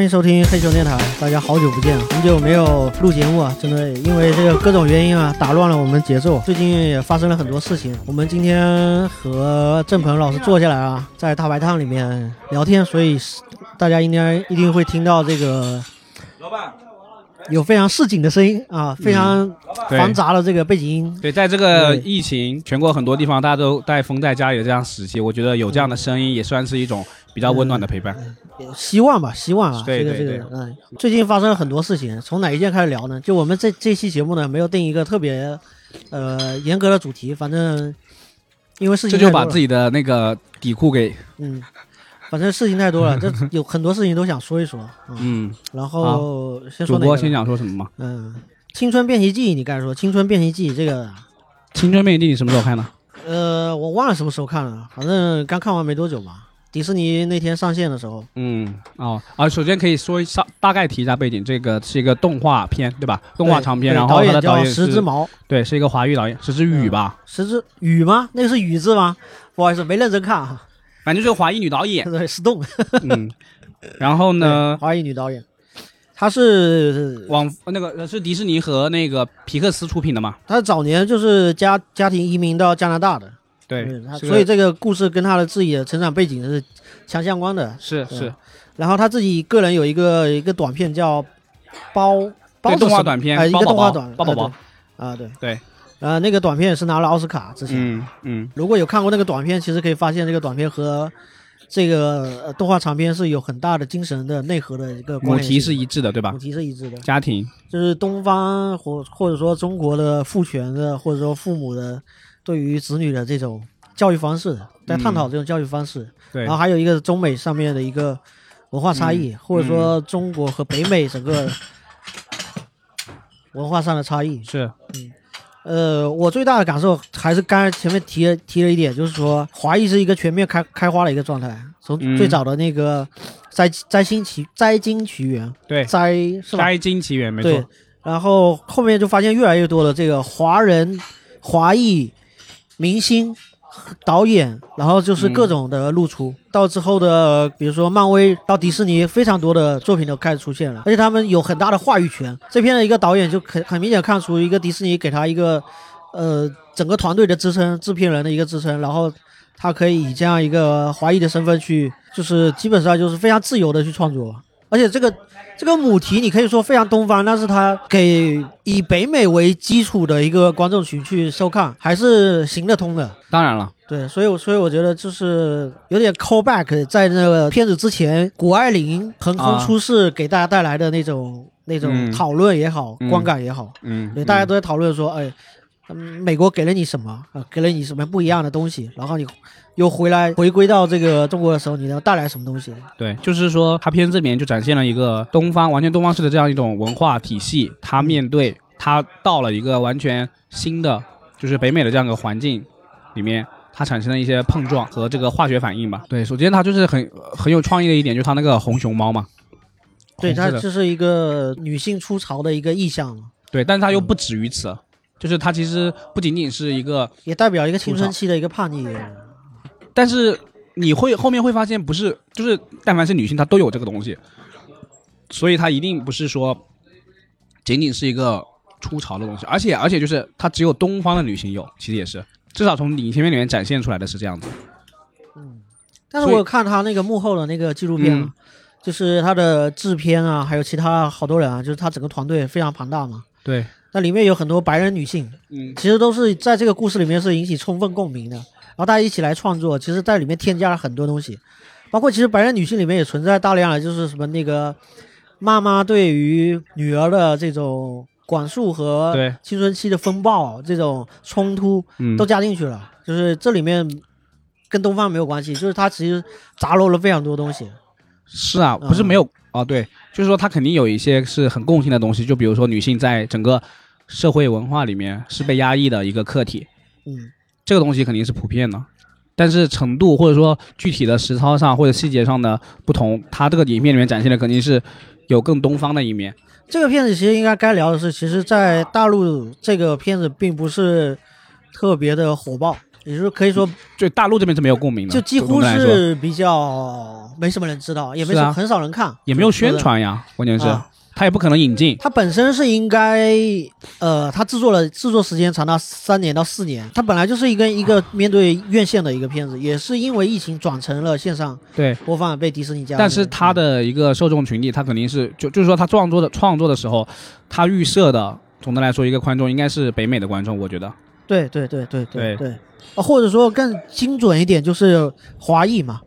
欢迎收听黑熊电台，大家好久不见，很久没有录节目啊，真的因为这个各种原因啊，打乱了我们节奏。最近也发生了很多事情，我们今天和郑鹏老师坐下来啊，在大排档里面聊天，所以大家应该一定会听到这个老板有非常市井的声音啊，非常繁杂的这个背景音。对，在这个疫情，全国很多地方大家都带封在家里的这样时期，我觉得有这样的声音也算是一种比较温暖的陪伴。希望吧，希望啊，对对这个这个，嗯，最近发生了很多事情，从哪一件开始聊呢？就我们这这期节目呢，没有定一个特别呃严格的主题，反正因为事情太多了这就把自己的那个底裤给嗯，反正事情太多了，这有很多事情都想说一说，嗯，嗯，然后先主说哪个？播先想说什么嘛？嗯，《青春变形记》，你刚才说《青春变形记》这个，青春变形记你什么时候看的？呃，我忘了什么时候看了，反正刚看完没多久嘛。迪士尼那天上线的时候，嗯，哦，啊，首先可以说一下，大概提一下背景，这个是一个动画片，对吧？动画长片，然后它的导演叫导演是，石之毛，对，是一个华语导演，石之宇吧，石之雨吗？那个是雨字吗？不好意思，没认真看啊。反正就是个华裔女导演。对，石动。嗯，然后呢，华裔女导演，她是往那个是迪士尼和那个皮克斯出品的嘛？她早年就是家家庭移民到加拿大的，对所以这个故事跟他的自己的成长背景是强相关的。是是，然后他自己个人有一个一个短片叫包包对动画短片呃，一个动画短包宝宝啊对啊对对，呃那个短片也是拿了奥斯卡之前。嗯嗯，如果有看过那个短片，其实可以发现这个短片和这个呃动画长片是有很大的精神的内核的一个关母题是一致的，对吧母？题是一致的。家庭，就是东方或或者说中国的父权的，或者说父母的对于子女的这种教育方式，在探讨这种教育方式。嗯对。然后还有一个中美上面的一个文化差异，嗯或者说中国和北美整个文化上的差异。是，嗯。呃，我最大的感受还是刚才前面提了提了一点，就是说华裔是一个全面开开花的一个状态，从嗯。最早的那个摘摘星奇摘金奇缘，对，摘是吧？摘金奇缘没对。错，，然后后面就发现越来越多的这个华人、华裔明星、导演，然后就是各种的露出。到之后的，比如说漫威到迪士尼，非常多的作品都开始出现了，而且他们有很大的话语权。这片的一个导演就很很明显看出一个迪士尼给他一个呃整个团队的支撑，制片人的一个支撑，然后他可以以这样一个华裔的身份去，就是基本上就是非常自由的去创作。而且这个这个母题你可以说非常东方，但是它给以北美为基础的一个观众群去收看，还是行得通的。当然了，对，所以我所以我觉得就是有点 call back，在那个片子之前，谷爱凌横空出世给大家带来的那种、那种嗯。讨论也好，嗯观感也好，嗯，对，大家嗯。都在讨论说，哎，嗯美国给了你什么啊？给了你什么不一样的东西？然后你又回来回归到这个中国的时候，你能带来什么东西？对，就是说，它片子里面就展现了一个东方完全东方式的这样一种文化体系，它面对它到了一个完全新的，就是北美的这样一个环境里面。它产生了一些碰撞和这个化学反应吧。对，首先它就是很很有创意的一点，就是它那个红熊猫嘛。对，它就是一个女性出潮的一个意象嘛，对，但是它又不止于此，就是它其实不仅仅是一个，也代表一个青春期的一个叛逆。但是你会后面会发现，不是就是但凡是女性，她都有这个东西，所以它一定不是说仅仅是一个出潮的东西，而且而且就是它只有东方的女性有，其实也是至少从影片里面展现出来的是这样子。嗯但是我有看他那个幕后的那个纪录片就是他的制片啊，还有其他好多人啊，就是他整个团队非常庞大嘛。对，那里面有很多白人女性，嗯，其实都是在这个故事里面是引起充分共鸣的。然后大家一起来创作，其实在里面添加了很多东西，包括其实白人女性里面也存在大量的就是什么那个妈妈对于女儿的这种管束和青春期的风暴这种冲突嗯都加进去了，就是这里面跟东方没有关系，就是它其实杂糅了非常多东西。是啊，嗯不是没有哦，对，就是说它肯定有一些是很共性的东西，就比如说女性在整个社会文化里面是被压抑的一个客体，嗯，这个东西肯定是普遍的，但是程度或者说具体的实操上或者细节上的不同，它这个影片里面展现的肯定是有更东方的一面。这个片子其实应该该聊的是，其实，在大陆这个片子并不是特别的火爆，也就是可以说 对大陆这边是没有共鸣的，就几乎是比较没什么人知道，也没什么很少人看，也没有宣。传呀，关键是啊他也不可能引进。它本身是应该，呃，它制作了制作时间长达三年到四年。它本来就是一个一个面对院线的一个片子，也是因为疫情转成了线上对，播放，被迪士尼加。但是他的一个受众群体，他肯定是就就是说他创作的创作的时候，他预设的总的来说一个观众应该是北美的观众，我觉得。对对对对对对，呃或者说更精准一点，就是华裔嘛，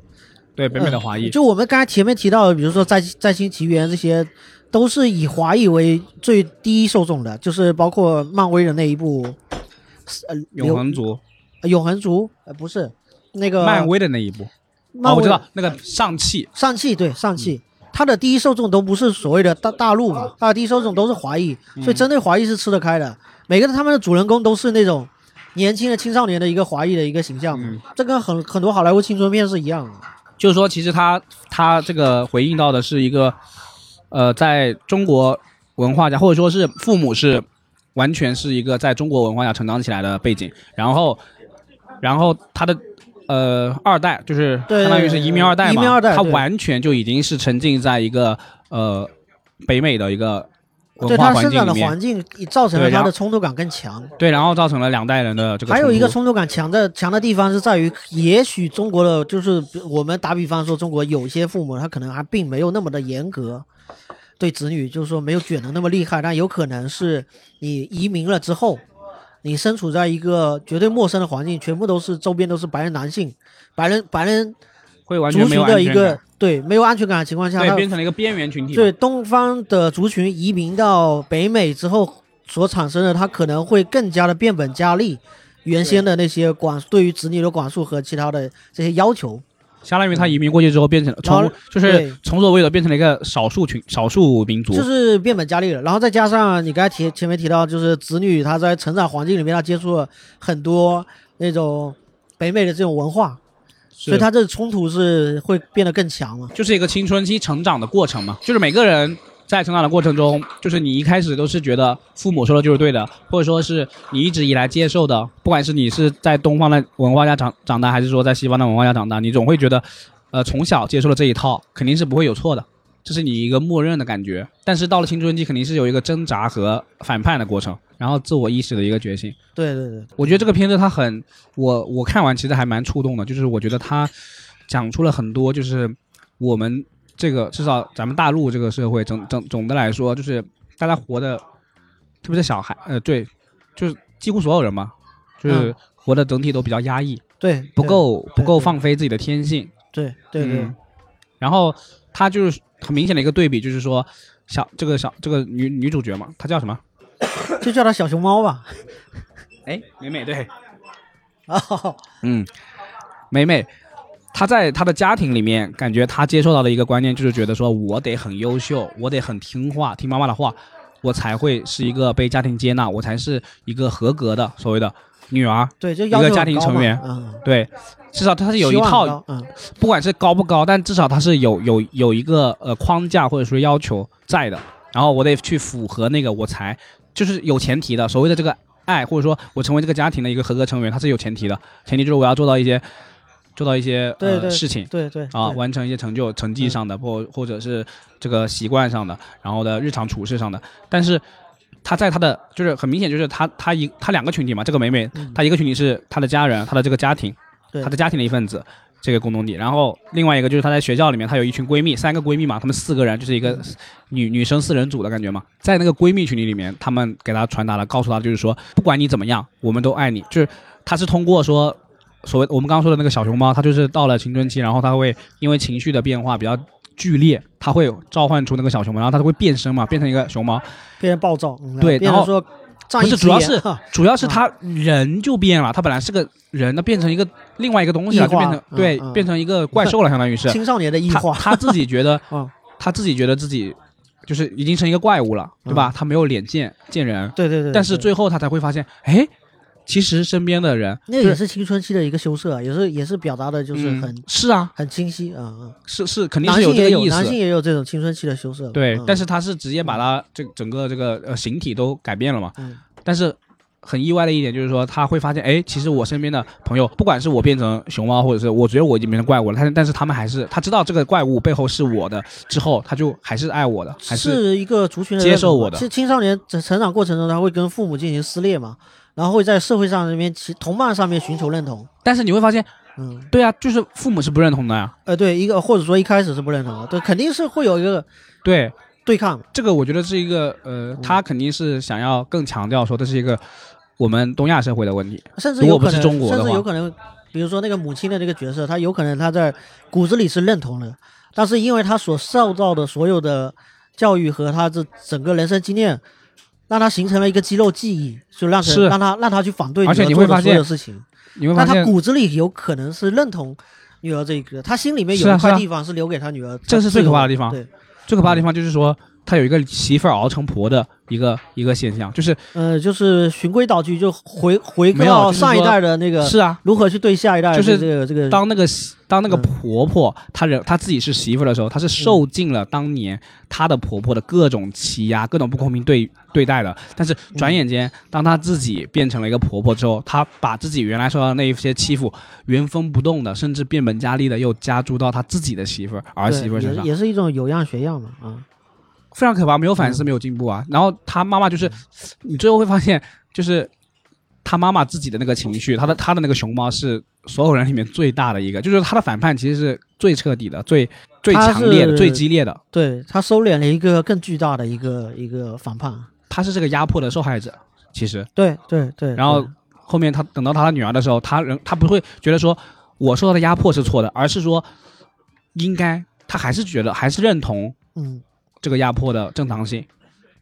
对北美的华裔，嗯就我们刚才前面提到的，比如说在《在星奇缘》这些，都是以华裔为最低受众的，就是包括漫威的那一部，呃，永恒族，流永恒族，呃，不是那个漫威的那一部，哦，漫威我知道那个上汽，上汽对上汽，它的第一受众都不是所谓的大大陆嘛，它的第一受众都是华裔，所以针对华裔是吃得开的。每个他们的主人公都是那种年轻的青少年的一个华裔的一个形象嘛，嗯这跟很很多好莱坞青春片是一样的。就是说其实他他这个回应到的是一个，呃，在中国文化下，或者说是父母是完全是一个在中国文化下成长起来的背景，然后然后他的。呃，二代就是对相当于是移民二代嘛，移民二代他完全就已经是沉浸在一个呃北美的一个文对他生长的环境造成了他的冲突感更强。对，然后造成了两代人的这个还有一个冲冲突感强的强的地方是在于，也许中国的就是我们打比方说，中国有些父母他可能还并没有那么的严格对子女，就是说没有卷的那么厉害，但有可能是你移民了之后，你身处在一个绝对陌生的环境，全部都是周边都是白人男性，白人白人会完族群全没有安全的一个感，对没有安全感的情况下，对，变成了一个边缘群体。对东方的族群移民到北美之后所产生的，它可能会更加的变本加厉原先的那些管对于子女的管束和其他的这些要求。相当于他移民过去之后，变成然后从就是对从所谓的变成了一个少数群、少数民族。就是变本加厉了，然后再加上你刚才提前面提到，就是子女他在成长环境里面，他接触了很多那种北美的这种文化，所以他这冲突是会变得更强嘛。就是一个青春期成长的过程嘛，就是每个人在成长的过程中，就是你一开始都是觉得父母说的就是对的，或者说是你一直以来接受的，不管是你是在东方的文化下长长大，还是说在西方的文化下长大，你总会觉得，呃，从小接受了这一套，肯定是不会有错的。这是你一个默认的感觉，但是到了青春期，肯定是有一个挣扎和反叛的过程，然后自我意识的一个觉醒。对对对，我觉得这个片子它很，我我看完其实还蛮触动的，就是我觉得它讲出了很多，就是我们这个至少咱们大陆这个社会总总总的来说，就是大家活的，特别是小孩，呃，对，就是几乎所有人嘛，就是活的整体都比较压抑，对不够不够放飞自己的天性，对对对。嗯，然后他就是很明显的一个对比，就是说小这个小这个女女主角嘛，她叫什么？就叫他小熊猫吧。哎，美美对，哦，嗯，美美，她在她的家庭里面，感觉她接受到的一个观念就是觉得说，我得很优秀，我得很听话，听妈妈的话，我才会是一个被家庭接纳，我才是一个合格的所谓的女儿。对，就要求一个家庭成员嗯，对，至少她是有一套，嗯，不管是高不高，但至少她是有有有一个呃框架或者说要求在的。然后我得去符合那个，我才就是有前提的。所谓的这个爱，或者说我成为这个家庭的一个合格成员，它是有前提的。前提就是我要做到一些做到一些对对呃事情。对对啊，完成一些成就、成绩上的，或或者是这个习惯上的，然后的日常处事上的。但是他在他的就是很明显，就是他他一他两个群体嘛，这个美美，嗯他一个群体是他的家人，他的这个家庭，对他的家庭的一份子，这个共同体。然后另外一个就是她在学校里面，她有一群闺蜜，三个闺蜜嘛，她们四个人就是一个女女生四人组的感觉嘛。在那个闺蜜群体里面，她们给她传达了，告诉她就是说，不管你怎么样，我们都爱你。就是她是通过说。所谓我们刚刚说的那个小熊猫，它就是到了青春期，然后它会因为情绪的变化比较剧烈，它会召唤出那个小熊猫，然后它就会变身嘛，变成一个熊猫。变成暴躁，嗯对然后说仗不是主要是主要是他人就变了，他本来是个人，那变成一个另外一个东西了，就变成嗯对，嗯。变成一个怪兽了，相当于是。青少年的异他化，他自己觉得 嗯，他自己觉得自己就是已经成一个怪物了，对吧？他没有脸见见人，对对对，但是最后他才会发现，哎，其实身边的人那也是青春期的一个羞涩，啊也是也是表达的就是嗯很是啊，很清晰啊啊，是是肯定是有这个性也有男。性也有这种青春期的羞涩，对，嗯但是他是直接把他这整个这个呃形体都改变了嘛。嗯但是很意外的一点就是说，他会发现，哎，其实我身边的朋友，不管是我变成熊猫，或者是我觉得我已经变成怪物了，但是但是他们还是他知道这个怪物背后是我的之后，他就还是爱我的，还是一个族群的接受我的。其实青少年在成长过程中，他会跟父母进行撕裂嘛，然后会在社会上那边其同伴上面寻求认同。但是你会发现，嗯，对啊，就是父母是不认同的呀。呃，对，一个或者说一开始是不认同的，对，肯定是会有一个对对抗。这个我觉得是一个呃，他肯定是想要更强调说这是一个。我们东亚社会的问题，甚至有可能，甚至有可能，比如说那个母亲的这个角色，他有可能他在骨子里是认同的，但是因为他所受到的所有的教育和他这整个人生经验，让他形成了一个肌肉记忆，就让让他让他去反对而且你会发现所有事情，你会发现，但他骨子里有可能是认同女儿这一个，他心里面有一块地方是留给他女儿，这是最可怕的地方。对，最可怕的地方就是说。他有一个媳妇儿熬成婆的一个一个现象，就是呃，就是循规蹈矩，就回回到上一代的那个是啊，如何去对下一代，就是这个这个当那个当那个婆婆，她人她自己是媳妇的时候，她是受尽了当年她的婆婆的各种欺压、各种不公平对对待的。但是转眼间，当她自己变成了一个婆婆之后，她把自己原来受到的那一些欺负原封不动的，甚至变本加厉的又加诸到她自己的媳妇儿媳妇身上，也是一种有样学样嘛啊。非常可怕，没有反思，没有进步啊。然后他妈妈就是，你最后会发现，就是他妈妈自己的那个情绪，他的他的那个熊猫是所有人里面最大的一个，就是他的反叛其实是最彻底的、最最强烈的、最激烈的。对他收敛了一个更巨大的一个一个反叛，他是这个压迫的受害者，其实。对对对。然后后面他等到他的女儿的时候，他人他不会觉得说我受到的压迫是错的，而是说应该他还是觉得还是认同，嗯。这个压迫的正当性，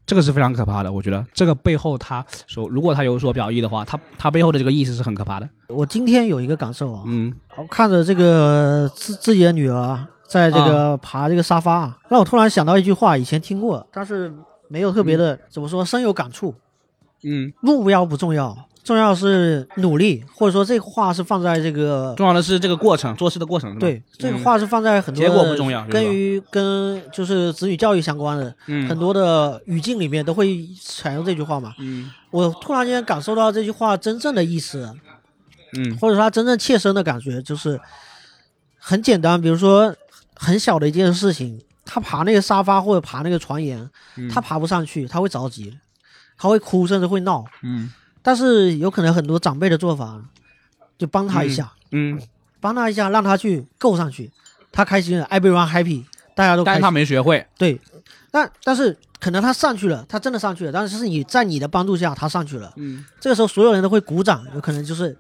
这个是非常可怕的。我觉得这个背后，他说如果他有所表意的话，他他背后的这个意思是很可怕的。我今天有一个感受啊，嗯，我看着这个自自己的女儿在这个爬这个沙发，让我突然想到一句话，以前听过，但是没有特别的怎么说深有感触。嗯，目标不重要。重要是努力，或者说这话是放在这个重要的是这个过程，做事的过程。对，这个话是放在很多结果不重要，跟于跟就是子女教育相关的很多的语境里面都会采用这句话嘛。嗯，我突然间感受到这句话真正的意思，嗯，或者说他真正切身的感觉就是很简单，比如说很小的一件事情，他爬那个沙发或者爬那个床沿，他爬不上去，他会着急，他会哭，甚至会闹。嗯。但是有可能很多长辈的做法，就帮他一下，嗯，帮他一下，让他去够上去，他开心了，everyone happy，大家都。但是他没学会。对，但但是可能他上去了，他真的上去了，但是是你在你的帮助下他上去了，嗯，这个时候所有人都会鼓掌，有可能就是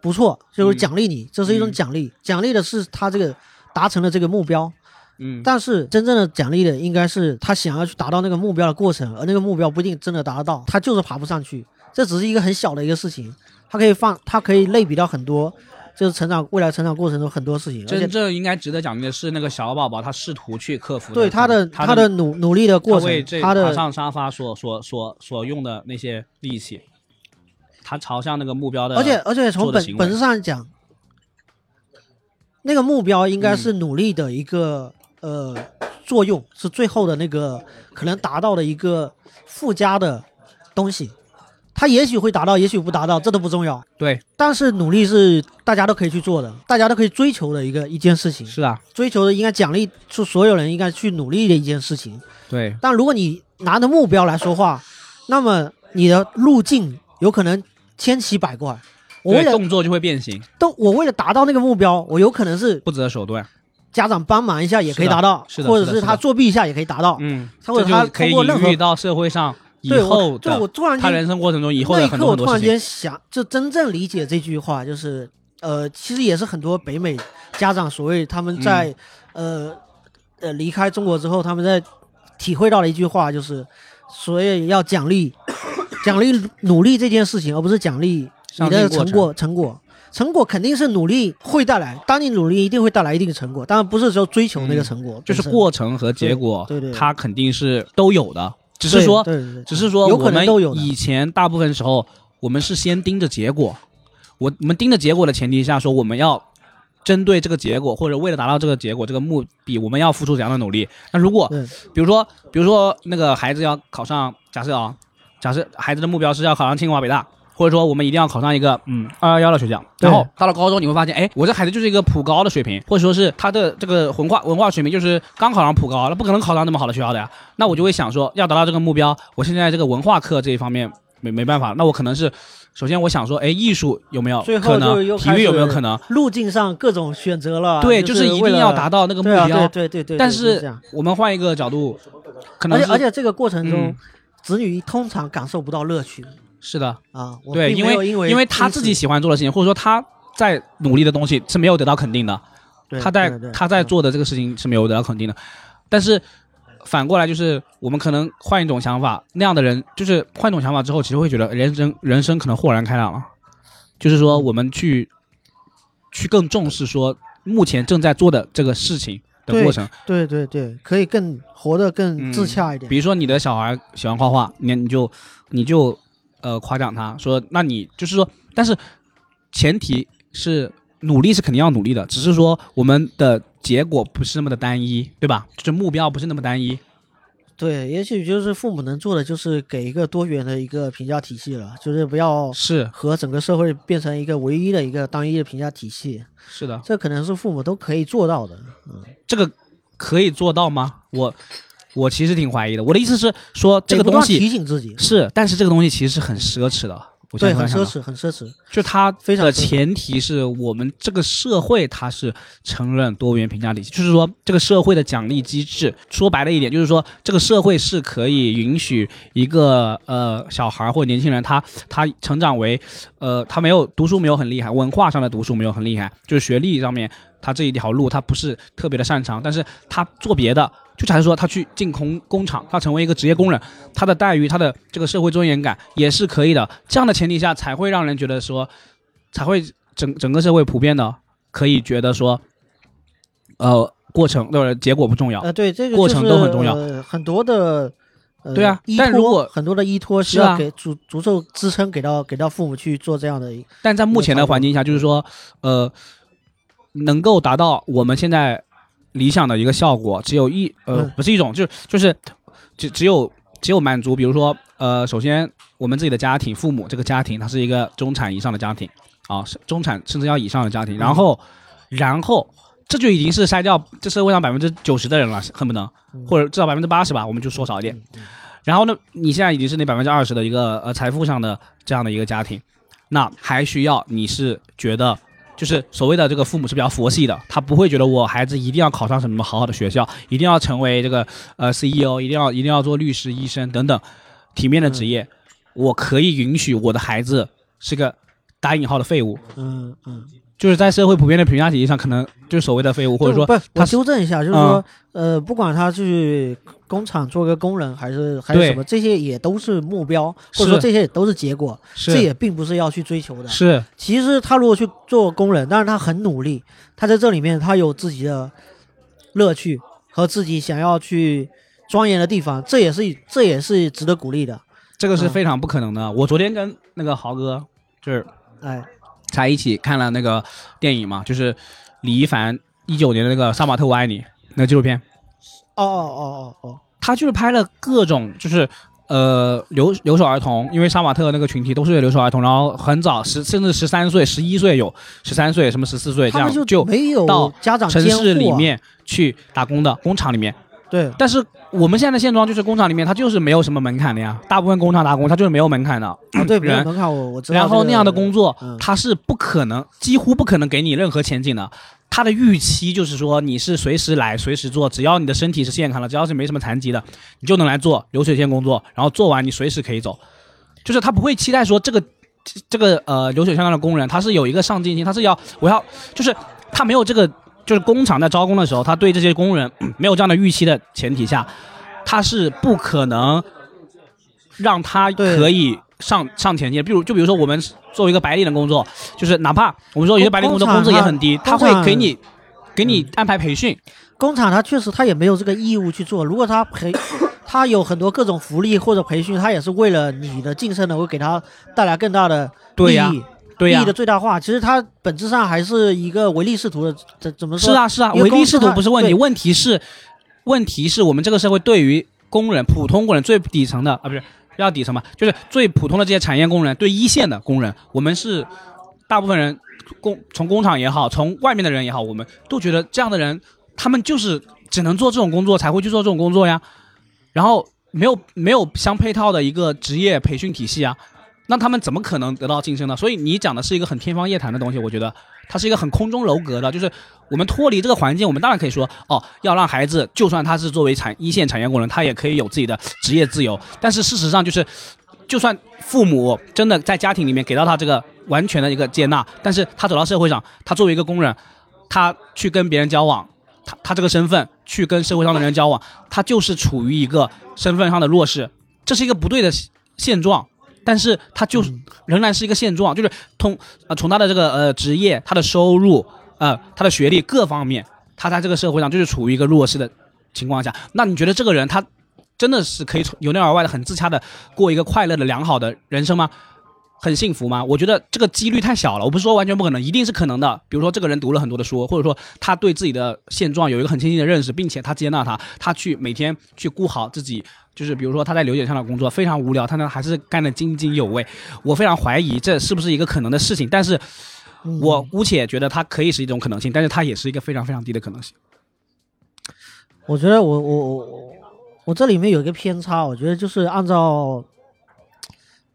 不错，就是奖励你，这是一种奖励，奖励的是他这个达成了这个目标，嗯，但是真正的奖励的应该是他想要去达到那个目标的过程，而那个目标不一定真的达得到，他就是爬不上去。这只是一个很小的一个事情，它可以放，它可以类比到很多，就是成长未来成长过程中很多事情。真正应该值得奖励的是那个小宝宝，他试图去克服。对他的他的努努力的过程，他的爬上沙发所所所所用的那些力气，他朝向那个目标的。而且而且从本本质上讲，那个目标应该是努力的一个呃作用，是最后的那个可能达到的一个附加的。东西，它也许会达到，也许不达到，这都不重要。对，但是努力是大家都可以去做的，大家都可以追求的一个一件事情。是啊，追求的应该奖励出所有人应该去努力的一件事情。对，但如果你拿着目标来说话，那么你的路径有可能千奇百怪。我为了动作就会变形。动，我为了达到那个目标，我有可能是不择手段。家长帮忙一下也可以达到，或者是他作弊一下也可以达到。嗯，或者他通过任何到社会上。对，我就我突然他人生过程中以后的很多我突然间想，就真正理解这句话，就是呃，其实也是很多北美家长所谓他们在呃呃离开中国之后，他们在体会到的一句话，就是所以要奖励奖励努力这件事情，而不是奖励你的成果成果成果肯定是努力会带来，当你努力一定会带来一定的成果，当然不是说追求那个成果，就是过程和结果，对对，它肯定是都有的。只是说，只是说，我们以前大部分时候，我们是先盯着结果。我我们盯着结果的前提下，说我们要针对这个结果，或者为了达到这个结果，这个目的，我们要付出怎样的努力？那如果，比如说，比如说那个孩子要考上，假设啊，假设孩子的目标是要考上清华北大，或者说我们一定要考上一个嗯二幺幺的学校。然后到了高中，你会发现，哎，我这孩子就是一个普高的水平，或者说是他的这个文化文化水平就是刚考上普高，那不可能考上那么好的学校的呀。那我就会想说，要达到这个目标，我现在这个文化课这一方面没没办法，那我可能是首先我想说，哎，艺术有没有最后就可能？体育有没有可能？路径上各种选择了，对，就就是一定要达到那个目对啊，标。对对对对。但是我们换一个角度，可能而且而且这个过程中嗯，子女通常感受不到乐趣是的，啊。我对，因并没有因因为他自己喜欢做的事情，或者说他在努力的东西是没有得到肯定的，对他在他在嗯做的这个事情是没有得到肯定的。但是反过来就是，我们可能换一种想法，那样的人就是换一种想法之后，其实会觉得人生人生可能豁然开朗了。就是说，我们去去更重视说目前正在做的这个事情的过程。对对对，可以更活得更嗯自洽一点。比如说你的小孩喜欢画画，你你就你就呃夸奖他说，那你就是说，但是前提是努力是肯定要努力的，只是说我们的结果不是那么的单一，对吧？就是目标不是那么单一。对，也许就是父母能做的就是给一个多元的一个评价体系了，就是不要是和整个社会变成一个唯一的一个单一的评价体系，是的，这可能是父母都可以做到的。嗯这个可以做到吗？我我其实挺怀疑的。我的意思是说，这个东西提醒自己，是，但是这个东西其实是很奢侈的。对，很奢侈，很奢侈。就它的非常的前提是我们这个社会它是承认多元评价体系，就是说这个社会的奖励机制，说白了一点，就是说这个社会是可以允许一个呃小孩儿或年轻人他他成长为呃他没有读书没有很厉害，文化上的读书没有很厉害，就是学历上面他这一条路他不是特别的擅长，但是他做别的。就假如说他去进工工厂，他成为一个职业工人，他的待遇，他的这个社会尊严感也是可以的。这样的前提下，才会让人觉得说，才会整整个社会普遍的可以觉得说，呃，过程对结果不重要。呃，对，这个过程都很重要呃、很多的。呃、对啊但如果很多的依托需是啊要给足足够支撑给到给到父母去做这样的一，但在目前的环境下，就是说，呃，能够达到我们现在理想的一个效果，只有一呃嗯，不是一种，就是就是只只有只有满足，比如说呃，首先我们自己的家庭，父母这个家庭，它是一个中产以上的家庭啊，是中产甚至要以上的家庭，然后然后这就已经是筛掉这社会上百分之九十的人了，恨不能嗯。或者至少百分之八十吧，我们就说少一点。然后呢，你现在已经是那百分之二十的一个呃财富上的这样的一个家庭，那还需要你是觉得就是所谓的这个父母是比较佛系的，他不会觉得我孩子一定要考上什么好好的学校，一定要成为这个呃 CEO，一定要一定要做律师、医生等等体面的职业，我可以允许我的孩子是个打引号的废物，嗯嗯，就是在社会普遍的评价体系上，可能就是所谓的废物，或者说不，我纠正一下，就是嗯。说，呃，不管他去工厂做个工人，还是还是什么，这些也都是目标，或者说这些也都是结果，这也并不是要去追求的。是。其实他如果去做工人，但是他很努力，他在这里面他有自己的乐趣和自己想要去钻研的地方，这也是这也是值得鼓励的。这个是嗯。非常不可能的。我昨天跟那个豪哥就是哎，才一起看了那个电影嘛，就是李一凡一九年的那个《杀马特我爱你》那个纪录片，哦哦哦哦哦，他就是拍了各种就是。呃，留留守儿童，因为杀马特那个群体都是留守儿童，然后很早十甚至十三岁、十一岁有十三岁，什么十四岁这样就没有到家长城监护啊市里面去打工的工厂里面。对，但是我们现在的现状就是工厂里面它就是没有什么门槛的呀，大部分工厂打工它就是没有门槛的。啊对，没有门槛，我我知道。然后那样的工作嗯，它是不可能，几乎不可能给你任何前景的。它的预期就是说，你是随时来，随时做，只要你的身体是健康的，只要是没什么残疾的，你就能来做流水线工作，然后做完你随时可以走。就是他不会期待说这个这这个呃流水线上的工人，他是有一个上进心，他是要我要就是他没有这个，就是工厂在招工的时候，他对这些工人没有这样的预期的前提下，他是不可能让他可以上上前线。比如就比如说我们作为一个白领的工作，就是哪怕我们说有些白领工作工资也很低，他会给你给你安排培训，工厂他确实他也没有这个义务去做，如果他培，他有很多各种福利或者培训，他也是为了你的晋升能够给他带来更大的利益，对利益的最大化。其实它本质上还是一个唯利是图的，怎怎么说？是啊是啊，唯利是图不是问题，问题是问题是我们这个社会对于工人普通工人最底层的啊不是要底层嘛，就是最普通的这些产业工人，对一线的工人，我们是大部分人工从工厂也好，从外面的人也好，我们都觉得这样的人，他们就是只能做这种工作，才会去做这种工作呀。然后没有没有相配套的一个职业培训体系啊，那他们怎么可能得到晋升呢？所以你讲的是一个很天方夜谭的东西，我觉得它是一个很空中楼阁的，就是我们脱离这个环境，我们当然可以说哦，要让孩子，就算他是作为产一线产业工人，他也可以有自己的职业自由。但是事实上就是，就算父母真的在家庭里面给到他这个完全的一个接纳，但是他走到社会上，他作为一个工人，他去跟别人交往。他他这个身份去跟社会上的人交往，他就是处于一个身份上的弱势，这是一个不对的现状。但是他就仍然是一个现状，就是通呃从他的这个呃职业、他的收入、呃他的学历各方面，他在这个社会上就是处于一个弱势的情况下。那你觉得这个人他真的是可以从由内而外的很自洽的过一个快乐的良好的人生吗？很幸福吗？我觉得这个几率太小了。我不是说完全不可能，一定是可能的。比如说，这个人读了很多的书，或者说他对自己的现状有一个很清晰的认识，并且他接纳他，他去每天去顾好自己。就是比如说他在刘姐上的工作非常无聊，他呢还是干得津津有味。我非常怀疑这是不是一个可能的事情，但是我姑且觉得它可以是一种可能性，但是它也是一个非常非常低的可能性。我觉得我我我我这里面有一个偏差，我觉得就是按照。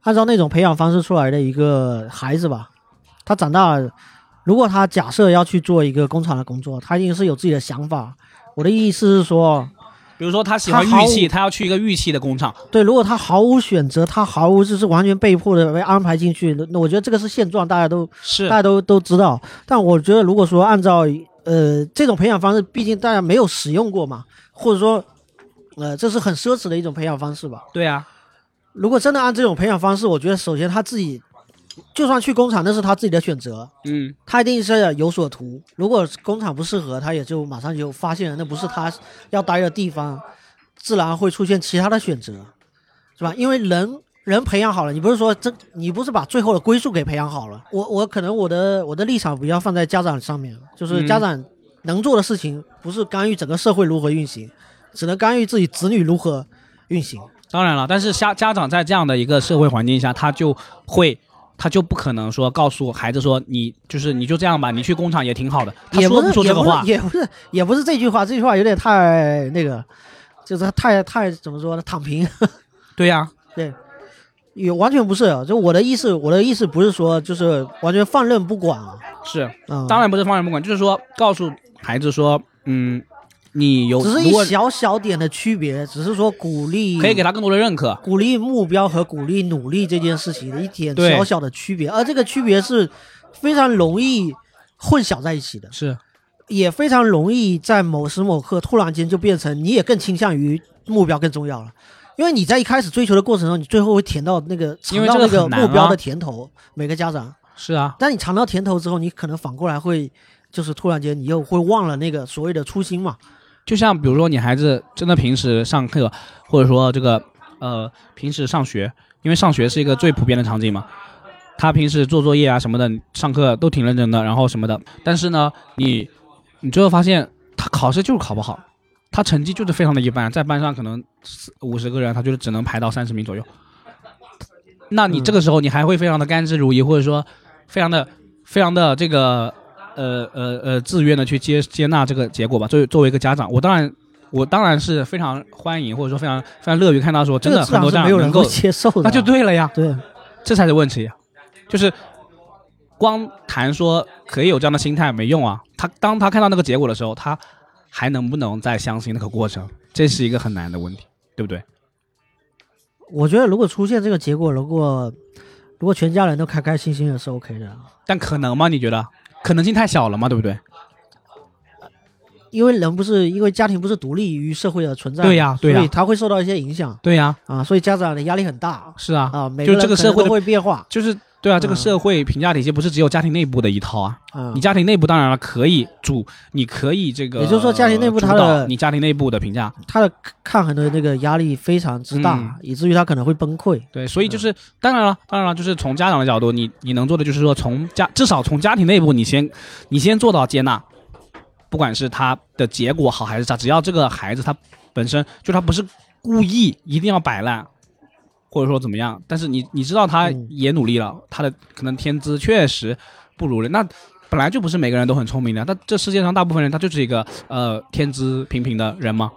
按照那种培养方式出来的一个孩子吧，他长大，如果他假设要去做一个工厂的工作，他一定是有自己的想法。我的意思是说，比如说他喜欢玉器，他要去一个玉器的工厂。对，如果他毫无选择，他毫无就是完全被迫的被安排进去，那我觉得这个是现状，大家都是大家都都知道。但我觉得，如果说按照呃这种培养方式，毕竟大家没有使用过嘛，或者说呃这是很奢侈的一种培养方式吧？对啊。如果真的按这种培养方式，我觉得首先他自己，就算去工厂，那是他自己的选择。嗯，他一定是有所图。如果工厂不适合，他也就马上就发现那不是他要待的地方，自然会出现其他的选择，是吧？因为人人培养好了，你不是说这，你不是把最后的归宿给培养好了。我我可能我的我的立场比较放在家长上面，就是家长能做的事情不是干预整个社会如何运行，只能干预自己子女如何运行。当然了，但是家家长在这样的一个社会环境下，他就会，他就不可能说告诉孩子说你就是你就这样吧，你去工厂也挺好的。他说不出这个话，也不是也不是这句话，这句话有点太那个，就是太太怎么说呢？躺平。对呀，对，也完全不是。就我的意思，我的意思不是说就是完全放任不管啊。是，当然不是放任不管，就是说告诉孩子说，嗯。你有只是一小小点的区别，只是说鼓励可以给他更多的认可，鼓励目标和鼓励努力这件事情的一点小小的区别，而这个区别是非常容易混淆在一起的，是。也非常容易在某时某刻突然间就变成你也更倾向于目标更重要了，因为你在一开始追求的过程中，你最后会甜到那个尝到那个目标的甜头，每个家长。是啊，但你尝到甜头之后，你可能反过来会就是突然间你又会忘了那个所谓的初心嘛。就像比如说，你孩子真的平时上课，或者说这个呃平时上学，因为上学是一个最普遍的场景嘛。他平时做作业啊什么的，上课都挺认真的，然后什么的。但是呢，你你最后发现他考试就是考不好，他成绩就是非常的一般，在班上可能四五十个人，他就是只能排到三十名左右。那你这个时候你还会非常的甘之如饴，或者说非常的非常的这个。呃呃呃，自愿的去接接纳这个结果吧。作为作为一个家长，我当然我当然是非常欢迎，或者说非常非常乐于看到说真的很多家长能够接受，那就对了呀。对，这才是问题，就是光谈说可以有这样的心态没用啊。他当他看到那个结果的时候，他还能不能再相信那个过程？这是一个很难的问题，对不对？我觉得如果出现这个结果，如果如果全家人都开开心心的是 OK 的，但可能吗？你觉得？可能性太小了嘛，对不对？因为人不是因为家庭不是独立于社会的存在，对呀，对呀，所以他会受到一些影响，对呀，啊，所以家长的压力很大，是啊，啊，就这个社会会变化，就是对啊，这个社会评价体系不是只有家庭内部的一套啊，啊，你家庭内部当然了可以主，你可以这个，也就是说家庭内部他的你家庭内部的评价，他的抗衡的那个压力非常之大，以至于他可能会崩溃，对，所以就是当然了，当然了，就是从家长的角度，你你能做的就是说从家至少从家庭内部你先你先做到接纳。不管是他的结果好还是差，只要这个孩子他本身就他不是故意一定要摆烂，或者说怎么样，但是你你知道他嗯也努力了，他的可能天资确实不如人，那本来就不是每个人都很聪明的，但这世界上大部分人他就是一个呃天资平平的人吗。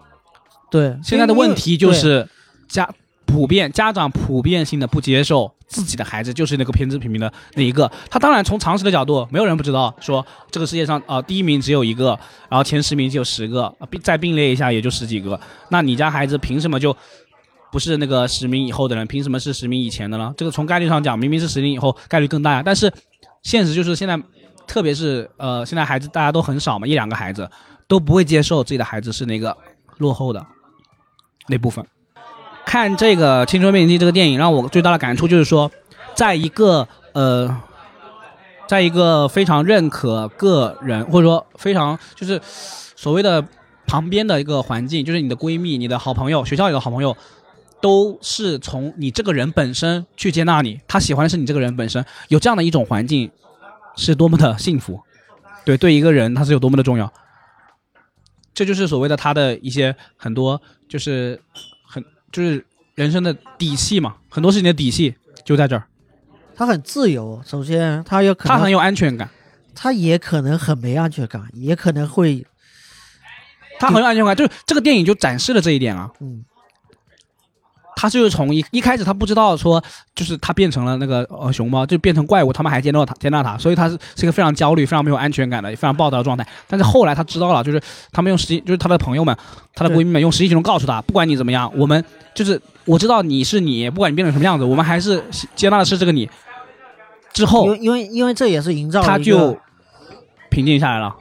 对，现在的问题就是家普遍家长普遍性的不接受自己的孩子就是那个偏执平平的那一个。他当然从常识的角度，没有人不知道说这个世界上啊、呃第一名只有一个，然后前十名就有十个，呃并再并列一下也就十几个。那你家孩子凭什么就不是那个十名以后的人？凭什么是十名以前的呢？这个从概率上讲，明明是十名以后概率更大呀。但是现实就是现在，特别是呃现在孩子大家都很少嘛，一两个孩子都不会接受自己的孩子是那个落后的那部分。看这个《青春变形记》这个电影，让我最大的感触就是说，在一个呃，在一个非常认可个人或者说非常就是所谓的旁边的一个环境，就是你的闺蜜、你的好朋友、学校里的好朋友，都是从你这个人本身去接纳你，他喜欢的是你这个人本身，有这样的一种环境，是多么的幸福。对，对一个人他是有多么的重要。这就是所谓的他的一些很多就是很就是人生的底气嘛，很多事情的底气就在这儿，他很自由，首先他有可能他很有安全感，他也可能很没安全感，也可能会他很有安全感，就是这个电影就展示了这一点啊。嗯，他就是从一一开始他不知道说，就是他变成了那个呃熊猫，就变成怪物，他们还接纳他接纳他，所以他是是一个非常焦虑、非常没有安全感的、非常暴躁的状态。但是后来他知道了，就是他们用实际，就是他的朋友们、他的闺蜜们用实际行动告诉他，不管你怎么样，我们就是我知道你是你，不管你变成什么样子，我们还是接纳的是这个你。之因后为因为因为这也是营造了他就平静下来了。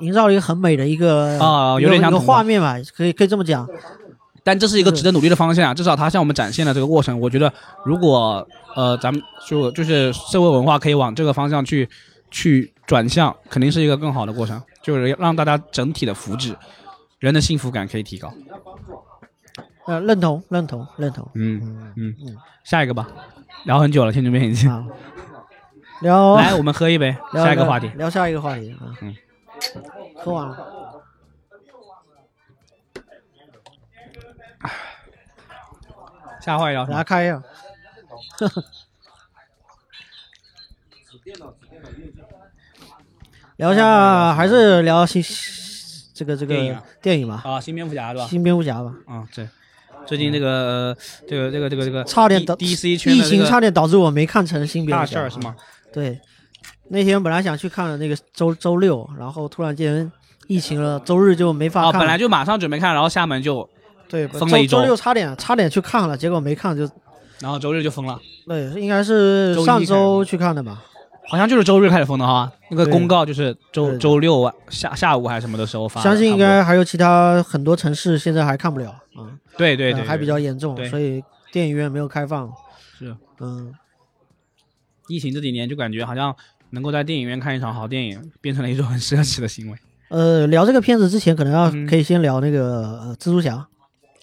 营造了一个很美的一个啊有点像童话画面吧，可以可以这么讲。但这是一个值得努力的方向啊！至少他向我们展现了这个过程。我觉得，如果呃，咱们就就是社会文化可以往这个方向去去转向，肯定是一个更好的过程，就是让大家整体的福祉、人的幸福感可以提高。呃，认同认同认同。嗯嗯嗯嗯，下一个吧，聊很久了，天津变形记。好，聊来，我们喝一杯，下一个话题。聊下一个话题啊。嗯，喝完了。下个话题聊什么？给大家开一下。聊一下，还是聊新这个这个电影啊电影吧，啊，新蝙蝠侠是吧？新蝙蝠侠吧。啊，对。最近这个这个这个这个这个差点疫情差点导致我没看成新蝙蝠侠大事儿是吗？？对，那天本来想去看的那个周周六，然后突然间疫情了，周日就没法哦，看了。本来就马上准备看，然后厦门就，对，封了一周六差点差点去看了，结果没看就然后周日就封了。对，应该是周一开上周去看的吧？好像就是周日开始封的哈，那个对公告就是周对周六晚下下午还是什么的时候发的。相信应该还有其他很多城市现在还看不了啊，不多对对对，呃还比较严重对，所以电影院没有开放。是嗯，疫情这几年就感觉好像能够在电影院看一场好电影，变成了一种很奢侈的行为呃，聊这个片子之前，可能要嗯可以先聊那个呃蜘蛛侠，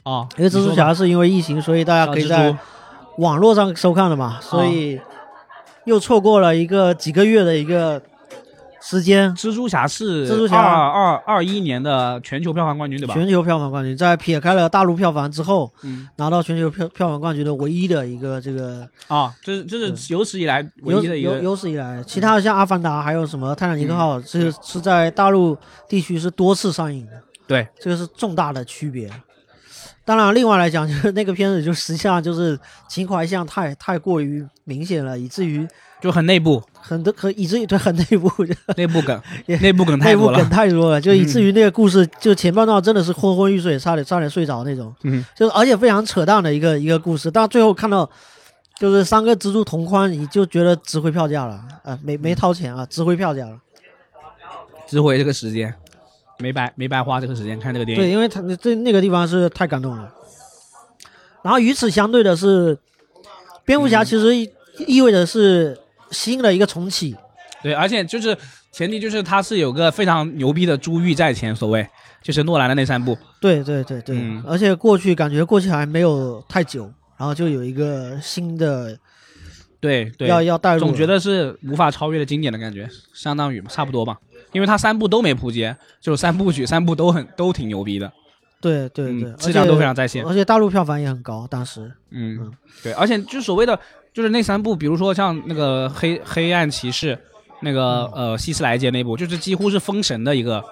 哦。因为蜘蛛侠是因为疫情，所以大家可以在网络上收看的嘛，所以又错过了一个几个月的一个时间。蜘蛛侠是蜘蛛侠二二二一年的全球票房冠军对吧？全球票房冠军，在撇开了大陆票房之后，嗯拿到全球票票房冠军的唯一的一个这个啊，这是这是有史以来唯有有一的一个有史以来，其他的像《阿凡达》还有什么《泰坦尼克号》，这个是在大陆地区是多次上映的，对这个是重大的区别。当然，另外来讲，就是那个片子就实际上就是情怀向太太过于明显了，以至于就很内部很多可以至于对很内部 内部梗也内部梗太多了内部梗。太多了，就以至于那个故事就前半段真的是昏昏欲睡，差点差点睡着那种。嗯，就是而且非常扯淡的一个一个故事，但最后看到就是三个蜘蛛同框，你就觉得值回票价了啊、没没掏钱啊，值回票价了。值回这个时间，没白没白花这个时间看这个电影对，因为他这那个地方是太感动了。然后与此相对的是，蝙蝠侠嗯其实意意味着是新的一个重启。对，而且就是前提就是他是有个非常牛逼的珠玉在前，所谓就是诺兰的那三部。对对对对，嗯而且过去感觉过去还没有太久，然后就有一个新的对对，要要带入，总觉得是无法超越的经典的感觉，相当于差不多吧。因为他三部都没扑街，就是三部曲，三部都很都挺牛逼的。对对对，嗯，质量都非常在线。而且大陆票房也很高，当时。嗯嗯，对，而且就所谓的，就是那三部，比如说像那个黑黑暗骑士，那个呃希斯莱杰那部，就是几乎是封神的一个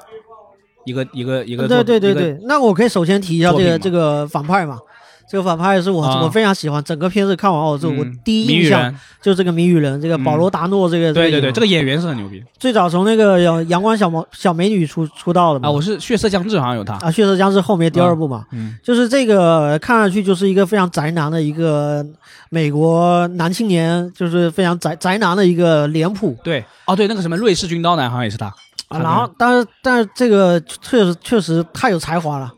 一个一个一个作。对对对对，那我可以首先提一下这个这个反派嘛。这个反派是我、啊我非常喜欢，整个片子看完后之后，我嗯第一印象就是这个谜语人，这个保罗达诺这个、对对对，这个演员是很牛逼最早从那个阳阳光小毛小美女出出道的嘛，啊！我是血色将至，好像有他。啊血色将至后面第二部嘛，嗯，就是这个看上去就是一个非常宅男的一个美国男青年，就是非常宅宅男的一个脸谱对，哦对，那个什么瑞士军刀男好像也是他。啊。然后，但是但是这个确实确实太有才华了，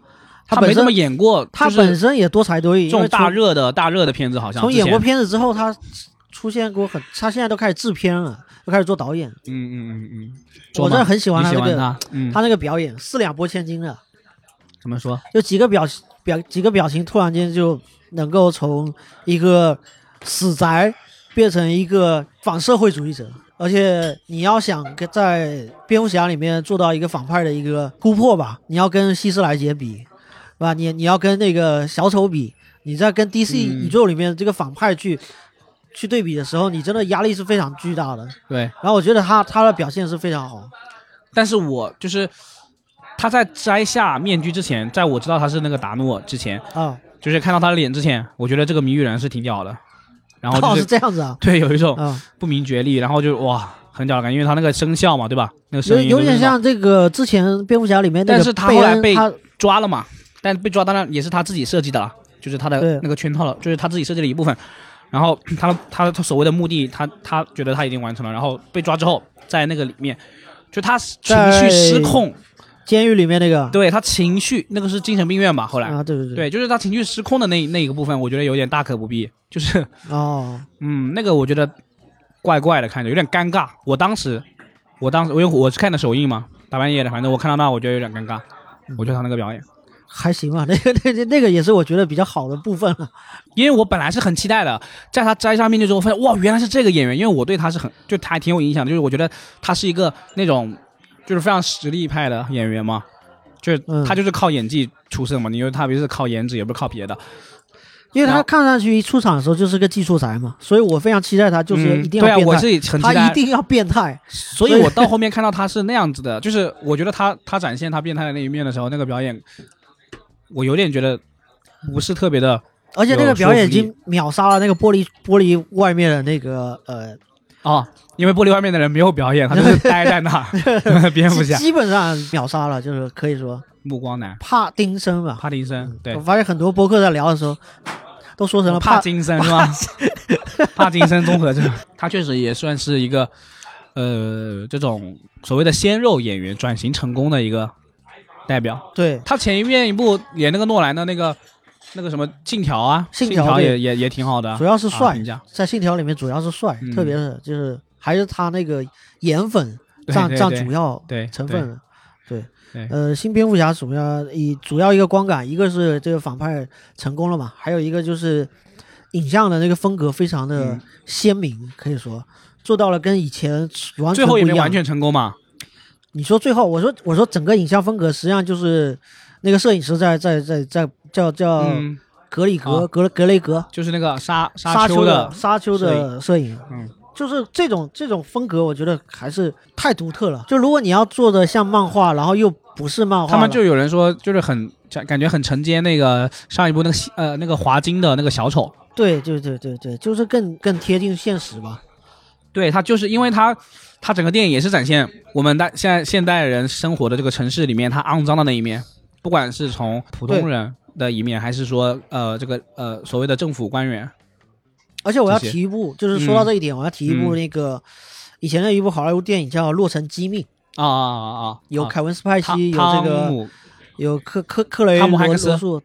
他没这么演过，他本身也多才多艺，这种大热的大热的片子，好像从演过片子之后，他出现过很，他现在都开始制片了，都开始做导演。嗯嗯嗯嗯，我真的很喜欢他那个他，嗯，他那个表演四两拨千斤的，怎么说？就几个表表几个表情，突然间就能够从一个死宅变成一个反社会主义者。而且你要想跟在蝙蝠侠里面做到一个反派的一个突破吧，你要跟希斯莱杰比，是吧？你你要跟那个小丑比，你在跟 DC 嗯宇宙里面这个反派去、去对比的时候，你真的压力是非常巨大的。对，然后我觉得他他的表现是非常好，但是我就是他在摘下面具之前，在我知道他是那个达诺之前，啊，就是看到他的脸之前，我觉得这个谜语人是挺屌的。然后哦就是是这样子啊，对有一种啊，不明觉厉，然后就哇很屌的感觉，因为他那个声效嘛，对吧？那个声有音有点像这个之前蝙蝠侠里面那个但是他后来被抓了嘛，但被抓当然也是他自己设计的了，就是他的那个圈套了，就是他自己设计的一部分。然后 他他他所谓的目的，他他觉得他已经完成了，然后被抓之后，在那个里面，就他情绪失控，监狱里面那个对他情绪那个是精神病院吧？后来、啊，对对对，对，就是他情绪失控的那那一个部分，我觉得有点大可不必，就是哦，嗯，那个我觉得怪怪的，看着有点尴尬。我当时我当时因为我是看的首映嘛，大半夜的，反正我看到那我觉得有点尴尬，我觉得他那个表演。还行吧，那个那个那个也是我觉得比较好的部分了。因为我本来是很期待的，在他摘下面具之后，发现哇，原来是这个演员，因为我对他是很就他还挺有影响的，就是我觉得他是一个那种就是非常实力派的演员嘛，就是嗯他就是靠演技出色嘛，你说他不是靠颜值，也不是靠别的，因为他看上去一出场的时候就是个技术宅嘛，所以我非常期待他就是一定要变态，我是很期他一，定要变态。所以我到后面看到他是那样子的，就是我觉得他他展现他变态的那一面的时候，那个表演，我有点觉得不是特别的而且那个表演已经秒杀了那个玻璃玻璃外面的那个呃，哦，因为玻璃外面的人没有表演，他就是 待在那，蝙蝠侠、基基本上秒杀了，就是可以说。目光男、帕丁森吧。帕丁森，对。我，发现很多播客在聊的时候都说成了帕帕金森是吧？帕 金森综合症，他确实也算是一个呃这种所谓的鲜肉演员转型成功的一个代表。对。他前一面一部演那个诺兰的那个那个什么信条啊，信信条也也也挺好的，主要是帅啊在《信条》里面主要是帅，嗯。特别是就是还是他那个颜粉占占主要对成分。对，呃，新蝙蝠侠主要以主要一个观感，一个是这个反派成功了嘛，还有一个就是影像的那个风格非常的嗯。鲜明，可以说。做到了跟以前完全最后一样。没完全成功嘛。你说最后，我说我说整个影像风格实际上就是那个摄影师在在在在叫叫嗯，格里格、啊格格雷格就是那个沙沙丘的沙丘的摄影，嗯，就是这种这种风格，我觉得还是太独特了。就如果你要做的像漫画，然后又不是漫画，他们就有人说，就是很感感觉很承接那个上一部那个呃那个华金的那个小丑。对对对对对，就是更更贴近现实吧。对他就是因为他他整个电影也是展现我们大现在现代人生活的这个城市里面他肮脏的那一面，不管是从普通人的一面，还是说呃这个呃所谓的政府官员，而且我要提一部，就是说到嗯这一点，我要提一部嗯那个、以前的一部好莱坞电影叫《洛城机密》，啊啊啊啊，有啊凯文斯派西，有这个有克克克雷罗汤姆汉克斯罗素，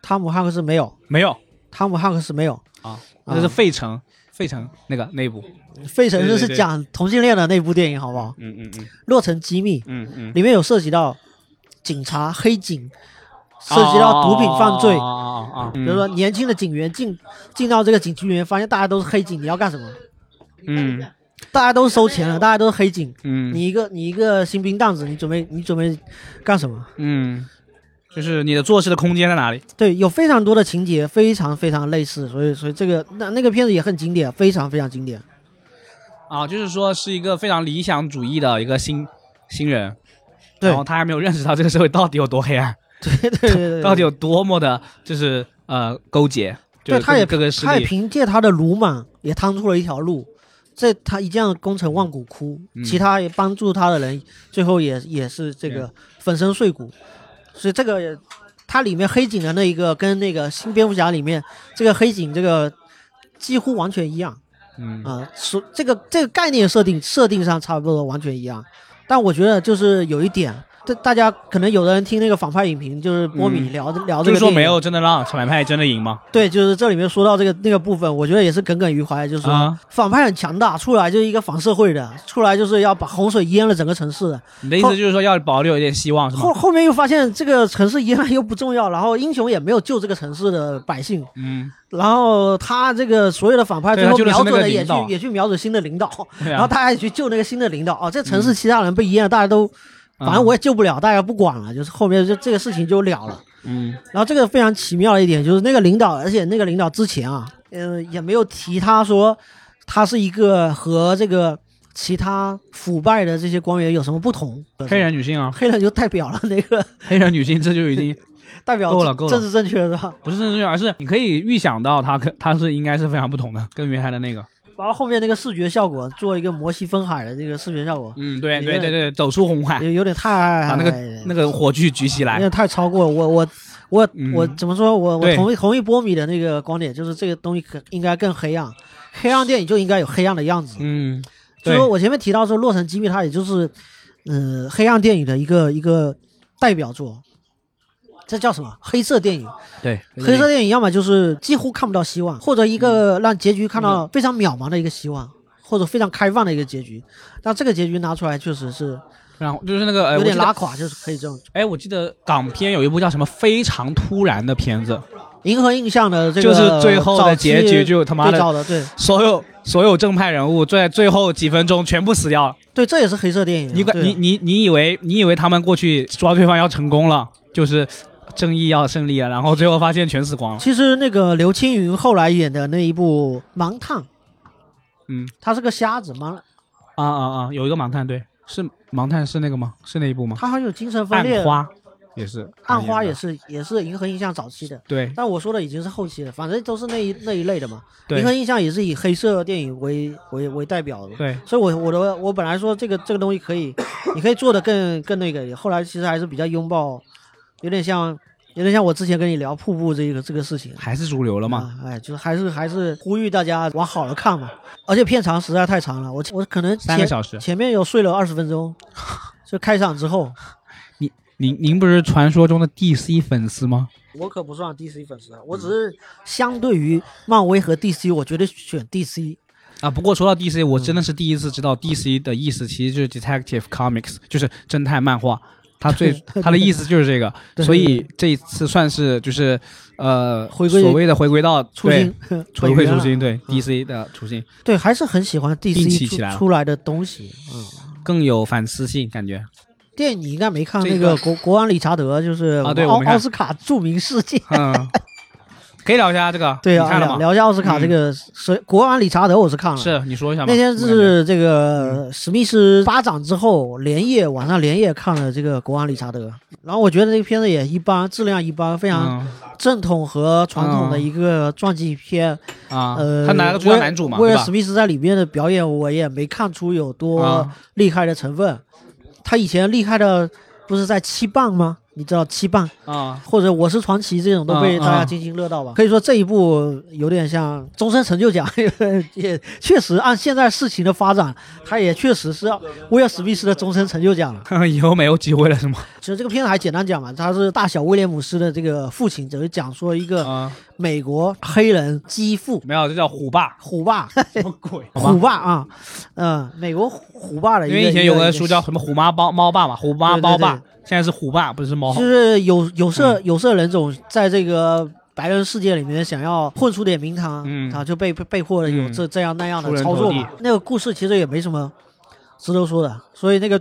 汤姆汉克斯没有，没有。汤姆汉克斯没有。啊，那是费城费城那个那一部，费城就是讲同性恋的那部电影，好不好？嗯嗯嗯洛城机密嗯。嗯，里面有涉及到警察、黑警，涉及到毒品犯罪。啊啊啊，比如说，年轻的警员进进到这个警局里面，发现大家都是黑警，你要干什么？嗯。大家都收钱了，大家都是黑警，嗯。你一个你一个新兵蛋子，你准备你准备干什么？嗯就是你的做事的空间在哪里？对，有非常多的情节，非常非常类似，所以所以这个那那个片子也很经典，非常非常经典。啊，就是说是一个非常理想主义的一个新新人，对然后他还没有认识到这个社会到底有多黑暗，对对对对，到底有多么的，就是呃勾结，对他也各个他也，凭借他的鲁莽也趟出了一条路。这他一将功成万骨枯，嗯其他也帮助他的人，最后也也是这个粉身碎骨。所以这个它里面黑警的那一个跟那个新蝙蝠侠里面这个黑警这个几乎完全一样。嗯。啊，说、这个这个概念设定设定上差不多完全一样，但我觉得就是有一点，这大家可能有的人听那个反派影评，就是波米嗯聊、聊这就是说个电影没有真的让反派真的赢吗？对，就是这里面说到这个那个部分，我觉得也是耿耿于怀，就是说、啊反派很强大，出来就是一个反社会的，出来就是要把洪水淹了整个城市的。你的意思就是说要保留一点希望是吗后？后面又发现这个城市淹了又不重要，然后英雄也没有救这个城市的百姓，嗯，然后他这个所有的反派最后瞄准的也去也去瞄准新的领导，啊，然后大家也去救那个新的领导。哦，这城市其他人被淹了，大家都反正我也救不了，大家不管了，就是后面就这个事情就了了。嗯然后这个非常奇妙的一点就是那个领导，而且那个领导之前啊，呃，也没有提他说他是一个和这个其他腐败的这些官员有什么不同。黑人女性啊，黑人就代表了那个 黑人女性这就已经 代表够了够了政治正确是吧？不是正确，而是你可以预想到他可他是应该是非常不同的，跟原来的那个。然后后面那个视觉效果做一个摩西分海的这个视觉效果，嗯，对对对对，走出红海，有有点太把那个那个火炬举起来。有点太超过我我我嗯我怎么说？我我同意同意波米的那个观点，就是这个东西可应该更黑暗，黑暗电影就应该有黑暗的样子。嗯，对所以说我前面提到说《洛城机密》，它也就是，呃，黑暗电影的一个一个代表作。这叫什么？黑色电影。对，黑色电影要么就是几乎看不到希望，或者一个让结局看到非常渺茫的一个希望，或者非常开放的一个结局。那这个结局拿出来确实是然后就是那个呃，有点拉垮，就是可以这样。哎，我记得港片有一部叫什么《非常突然》的片子，银河印象的这个就是最后的结局就他妈的对照的，对所有所有正派人物在最后几分钟全部死掉了。对，这也是黑色电影啊。你你你你以为你以为他们过去抓对方要成功了，就是正义要胜利了，然后最后发现全死光了。其实那个刘青云后来演的那一部《盲探》，嗯他是个瞎子，盲啊啊啊，有一个盲探，对，是盲探是那个吗？是那一部吗？他好像有精神分裂暗，花也是，暗花也是，是也是银河印象早期的。对但我说的已经是后期了，反正都是那一那一类的嘛。对银河印象也是以黑色电影为为为代表的，对，所以我我的我本来说这个这个东西可以，你可以做的更更那个，后来其实还是比较拥抱，有点像有点像我之前跟你聊瀑布这个这个事情。还是主流了嘛。啊，哎，就是还是还是呼吁大家往好了看嘛，而且片长实在太长了，我我可能前三个小时，前面有睡了二十分钟，就开场之后，您您您不是传说中的 DC 粉丝吗？我可不算 DC 粉丝啊，我只是相对于漫威和 DC，我绝对选 DC。啊，不过说到 DC，我嗯真的是第一次知道 DC 的意思其实就是 Detective Comics，就是侦探漫画。它最他的意思就是这个，所以这一次算是就是呃回归所谓的回归到初心，回归初心，对嗯 DC 的初心对，还是很喜欢 DC 出来出来的东西。嗯，更有反思性，感觉。电影你应该没看这那个国国王理查德，就是奥啊对我没奥斯卡著名事件。嗯，可以聊一下这个，对啊？聊聊一下奥斯卡这个谁国王理查德，我是看了。是你说一下吧。那天是这个史密斯巴掌之后，连夜晚上连夜看了这个《国王理查德》，然后我觉得这个片子也一般，质量一般，非常嗯正统和传统的一个传记片。啊，呃，他拿男主嘛，对吧威尔史？密斯在里面的表演，我也没看出有多啊厉害的成分。他以前厉害的不是在七磅吗？你知道七棒啊，或者我是传奇这种都被大家津津乐道吧？可以说这一部有点像终身成就奖，也确实按现在事情的发展，他也确实是威尔史密斯的终身成就奖了。以后没有机会了是吗？其实这个片子还简单讲嘛，他是大小威廉姆斯的这个父亲，等于讲说一个啊，美国黑人基父。没有，这叫虎爸，虎爸，什么鬼？虎爸啊，嗯，美国虎爸的一个，因为以前有个个书叫什么虎妈包猫爸嘛，虎妈对对猫爸。对，现在是虎爸，不是猫就。是有有色嗯有色人种在这个白人世界里面想要混出点名堂，嗯啊，就被被被迫的有嗯这这样那样的操作嘛。那个故事其实也没什么值得说的，所以那个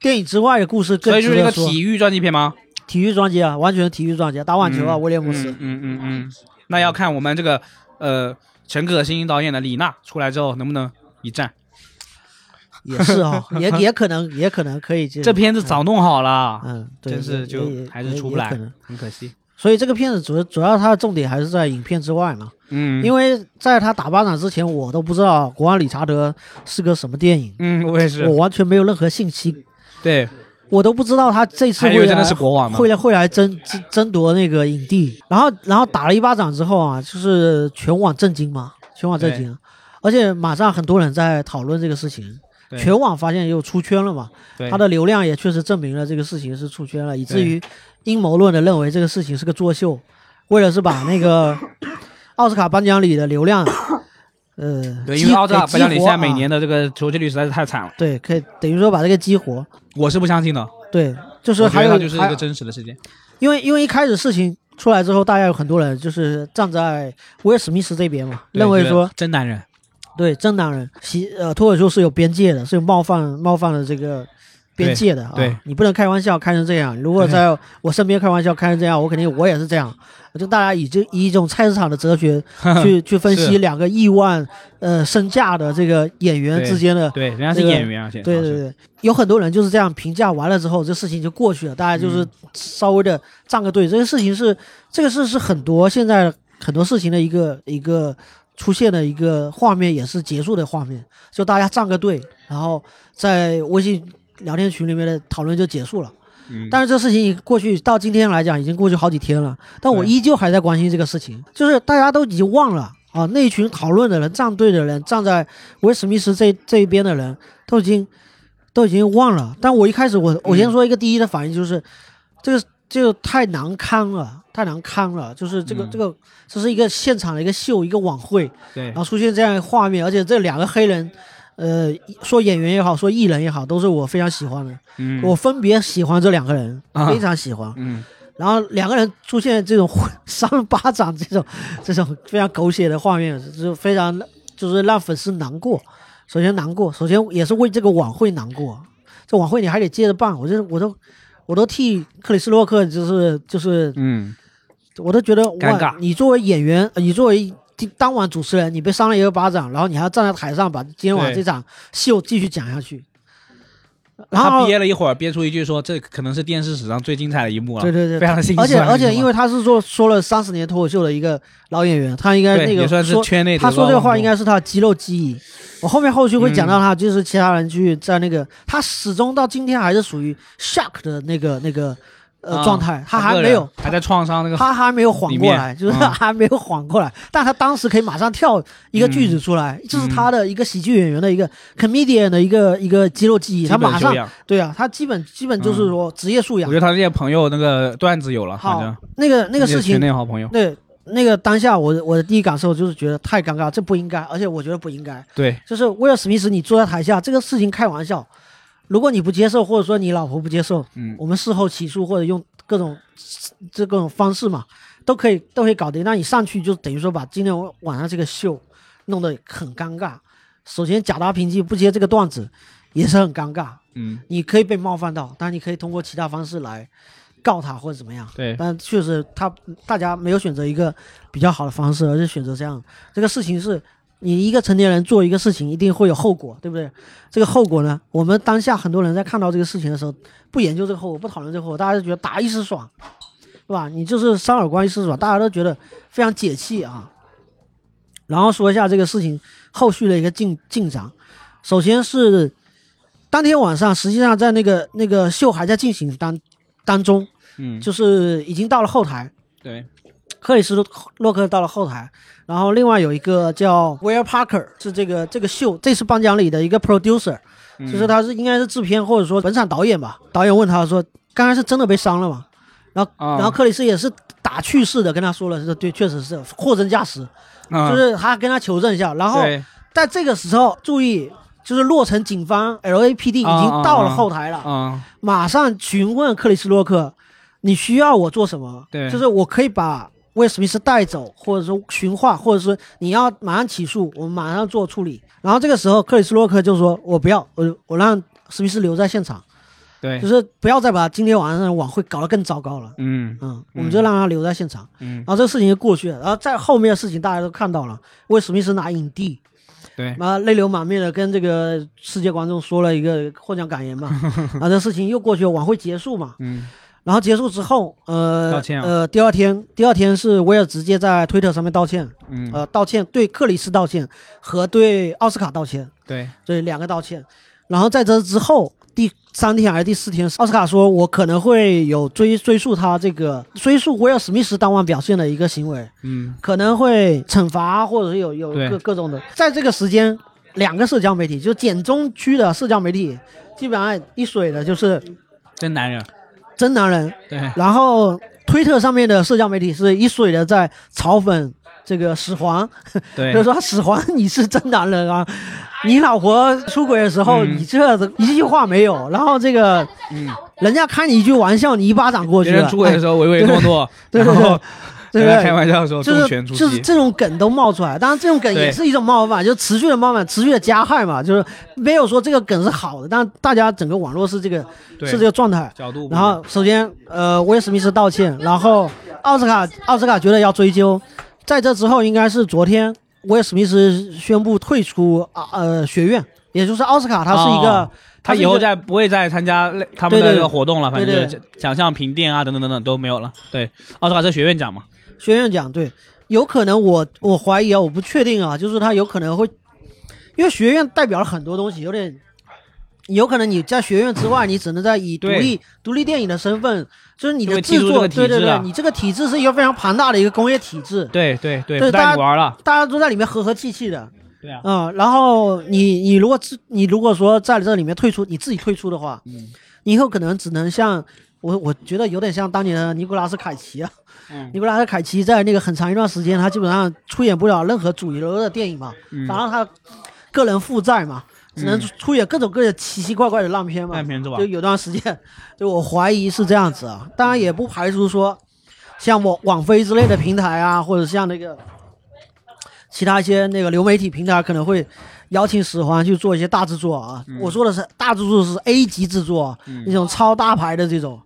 电影之外的故事更所以就是一个值得说。体育传记片吗？体育专家，完全体育专家，打网球啊，威廉姆斯。嗯嗯嗯嗯，那要看我们这个呃陈可辛导演的李娜出来之后能不能一战。也是哈，也 也可能，也可能可以这片子早弄好了，嗯，对，真是就还是出不来，很可惜。所以这个片子主主要它的重点还是在影片之外嘛，嗯，因为在他打巴掌之前，我都不知道《国王理查德》是个什么电影，嗯，我也是，我完全没有任何信息，对。我都不知道他这次会真的是国王会来会来争争争夺那个影帝，然后然后打了一巴掌之后啊，就是全网震惊嘛，全网震惊，而且马上很多人在讨论这个事情。全网发现又出圈了嘛？他的流量也确实证明了这个事情是出圈了，以至于阴谋论的认为这个事情是个作秀，为了是把那个 奥斯卡颁奖礼的流量，呃，对，因为奥斯卡颁奖礼现在每年的这个收视率实在是太惨了。对，可以等于说把这个激活。我是不相信的。对，就是还有就是一个真实的事件。因为因为一开始事情出来之后，大家有很多人就是站在威尔史密斯这边嘛，认为说真男人。对，真男人，其呃，脱口秀是有边界的，是有冒犯冒犯的这个边界的啊。对，你不能开玩笑开成这样。如果在我身边开玩笑开成这样，我肯定我也是这样。就大家以这以一种菜市场的哲学 去去分析两个亿万呃身价的这个演员之间的。对，人家是演员啊，对对对，有很多人就是这样评价完了之后，这事情就过去了，大家就是稍微的站个队。这个事情是这个事是很多现在很多事情的一个一个。出现的一个画面也是结束的画面，就大家站个队，然后在微信聊天群里面的讨论就结束了。嗯，但是这事情过去到今天来讲，已经过去好几天了，但我依旧还在关心这个事情。就是大家都已经忘了啊，那群讨论的人、站队的人、站在威史密斯这这一边的人，都已经都已经忘了。但我一开始，我我先说一个第一的反应就是，这个这个太难堪了。太难看了，就是这个这个，这是一个现场的一个秀，一个晚会，对，然后出现这样的画面，而且这两个黑人，呃，说演员也好，说艺人也好，都是我非常喜欢的，嗯，我分别喜欢这两个人，非常喜欢，嗯，然后两个人出现这种扇巴掌这种 这种非常狗血的画面，就非常就是让粉丝难过。首先难过，首先也是为这个晚会难过，这晚会你还得接着办，我就我都我都替克里斯洛克就是就是嗯。我都觉得尴尬。你作为演员，你作为当晚主持人，你被扇了一个巴掌，然后你还要站在台上把今天晚上这场秀继续讲下去。然后他憋了一会儿，憋出一句说：“这可能是电视史上最精彩的一幕了。”对对对，非常心酸。而且而且，因为他是说说了三十年脱口秀的一个老演员，他应该那个说他说这个话应该是他的肌肉记忆。我后面后续会讲到他，就是其他人去在那个，他始终到今天还是属于 shock 的那个那个。呃，状态他还没有，还在创伤那个，他还没有缓过来，就是还没有缓过来。但他当时可以马上跳一个句子出来，这是他的一个喜剧演员的一个 comedian 的一个一个肌肉记忆。他马上，对啊，他基本基本就是说职业素养。我觉得他这些朋友那个段子有了，好，那个那个事情，那好朋友，对那个当下，我我的第一感受就是觉得太尴尬，这不应该，而且我觉得不应该。对，就是威尔史密斯，你坐在台下，这个事情开玩笑。如果你不接受，或者说你老婆不接受，嗯，我们事后起诉或者用各种这各种方式嘛，都可以都可以搞定。那你上去就等于说把今天晚上这个秀弄得很尴尬。首先假大平记不接这个段子也是很尴尬，嗯，你可以被冒犯到，但你可以通过其他方式来告他或者怎么样。对，但确实他大家没有选择一个比较好的方式，而是选择这样。这个事情是。你一个成年人做一个事情，一定会有后果，对不对？这个后果呢，我们当下很多人在看到这个事情的时候，不研究这个后果，不讨论这个后果，大家就觉得打一时爽，是吧？你就是三耳光一时爽，大家都觉得非常解气啊。然后说一下这个事情后续的一个进进展。首先是当天晚上，实际上在那个那个秀还在进行当当中，嗯，就是已经到了后台，对，克里斯洛克到了后台。然后另外有一个叫 Will Parker，是这个这个秀这次颁奖礼的一个 producer，就是他是应该是制片或者说本场导演吧。导演问他说：“刚才是真的被伤了吗？”然后然后克里斯也是打趣似的跟他说了：“是对，确实是货真价实。”就是他跟他求证一下。然后在这个时候注意，就是洛城警方 LAPD 已经到了后台了，马上询问克里斯洛克：“你需要我做什么？”对，就是我可以把。为史密斯带走，或者说寻话，或者说你要马上起诉，我们马上做处理。然后这个时候，克里斯洛克就说：“我不要，我我让史密斯留在现场。”对就，是不要再把今天晚上的晚会搞得更糟糕了。嗯嗯，我们就让他留在现场，嗯然，后这个事情就过去了。然后在后面的事情大家都看到了，威尔史密斯拿影帝，对，然后泪流满面的跟这个世界观众说了一个获奖感言嘛，然后这事情又过去了，晚会结束嘛，嗯然后结束之后，呃，道歉啊。呃，第二天，第二天是威尔直接在推特上面道歉，嗯，呃，道歉对克里斯道歉和对奥斯卡道歉，对，对两个道歉。然后在这之后，第三天还是第四天，奥斯卡说我可能会有追追溯他这个追溯威尔史密斯当晚表现的一个行为，嗯。可能会惩罚或者是有有对。各各种的。在这个时间，两个社交媒体就简中区的社交媒体，基本上一水的就是真男人，真男人。对，然后推特上面的社交媒体是一水的在嘲讽这个始皇，对。就，说始皇你是真男人啊，你老婆出轨的时候、嗯。你这一句话没有，然后这个嗯，人家开你一句玩笑，你一巴掌过去了，别人出轨的时候唯唯诺诺，对 对不对开玩笑说就是重拳出击，就是这种梗都冒出来，当然这种梗也是一种冒犯，就持续的冒犯，持续的加害嘛，就是没有说这个梗是好的，但大家整个网络是这个是这个状态。角度然后首先，呃，威尔史密斯道歉，然后奥斯卡奥斯卡觉得要追究，在这之后应该是昨天，威尔史密斯宣布退出啊呃学院，也就是奥斯卡，他是一个，哦他以后再不会再参加类他们的这个活动了，反正就是奖项评定啊等等等等都没有了。对，奥斯卡是学院奖嘛，学院奖，对，有可能我我怀疑啊，我不确定啊，就是他有可能会，因为学院代表了很多东西，有点。有可能你在学院之外，你只能在以独立独立电影的身份，就是你的制作，对对对，你这个体制是一个非常庞大的一个工业体制，对对对，不对大家大家都在里面和和气气的，对啊，嗯，然后你你如果自你如果说在这里面退出，你自己退出的话，嗯你以后可能只能像我我觉得有点像当年的尼古拉斯凯奇啊，嗯尼古拉斯凯奇在那个很长一段时间，他基本上出演不了任何主流的电影嘛，嗯然后他个人负债嘛，只能嗯出演各种各样奇奇怪怪的烂片嘛，烂片是吧就？有段时间，就我怀疑是这样子啊，当然也不排除说，像网网飞之类的平台啊，或者像那个其他一些那个流媒体平台可能会邀请史环去做一些大制作啊。我说的是大制作是 A 级制作，嗯那种超大牌的这种。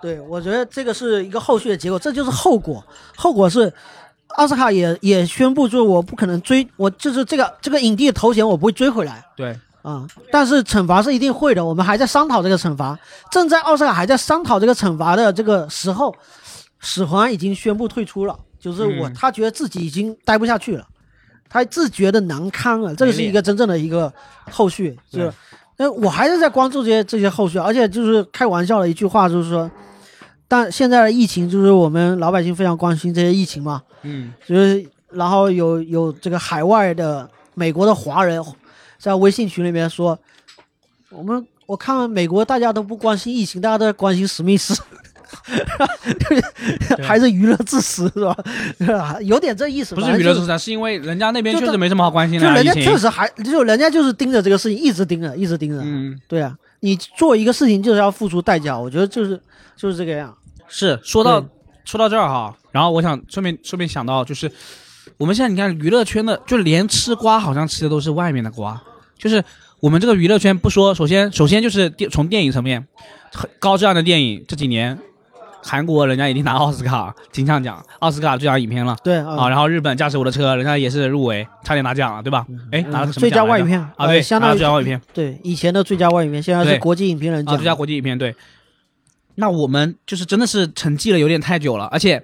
对，我觉得这个是一个后续的结果，这就是后果。后果是奥斯卡也也宣布，就是我不可能追，我就是这个这个影帝的头衔我不会追回来。对，啊、但是惩罚是一定会的，我们还在商讨这个惩罚。正在奥斯卡还在商讨这个惩罚的这个时候，史环已经宣布退出了，就是我、嗯他觉得自己已经待不下去了，他自觉的难堪了，这个是一个真正的一个后续。就是对，那我还是在关注这些这些后续，而且就是开玩笑的一句话，就是说，但现在的疫情就是我们老百姓非常关心这些疫情嘛，嗯就是然后有有这个海外的美国的华人在微信群里面说，我们我看美国大家都不关心疫情，大家都在关心史密斯，对 还是娱乐至死是吧？有点这意思，不是娱乐至死，是因为人家那边确实没什么好关心的啊，就人家确实还就人家就是盯着这个事情，一直盯着，一直盯着。嗯。对啊，你做一个事情就是要付出代价，我觉得就是就是这个样。是说到说到这儿哈，然后我想顺便顺便想到，就是我们现在你看娱乐圈的，就连吃瓜好像吃的都是外面的瓜，就是我们这个娱乐圈不说，首先首先就是电从电影层面，很高质量的电影这几年，韩国人家已经拿奥斯卡金像奖，奥斯卡最佳影片了。对啊，然后日本驾驶我的车，人家也是入围，差点拿奖了，对吧？哎，拿了个什么嗯最佳外语片啊？对，相当于了最佳外语片。对以前的最佳外语片，现在是国际影评人啊，奖。最佳国际影片对。那我们就是真的是沉寂了有点太久了，而且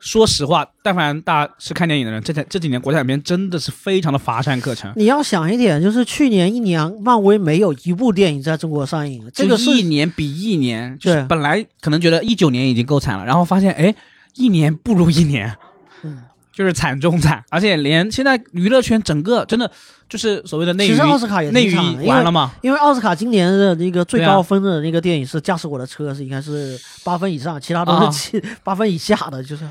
说实话，但凡大家是看电影的人，这这几年国产片真的是非常的乏善可陈。你要想一点，就是去年一年，漫威没有一部电影在中国上映，这个是一年比一年，就是对。本来可能觉得一九年已经够惨了，然后发现哎，一年不如一年，嗯，就是惨中惨，而且连现在娱乐圈整个真的就是所谓的内娱其实奥斯卡也内娱完了嘛，因为奥斯卡今年的那个最高分的那个电影是《驾驶我的车》，是应该是八分以上，其他都啊。是七八分以下的，就是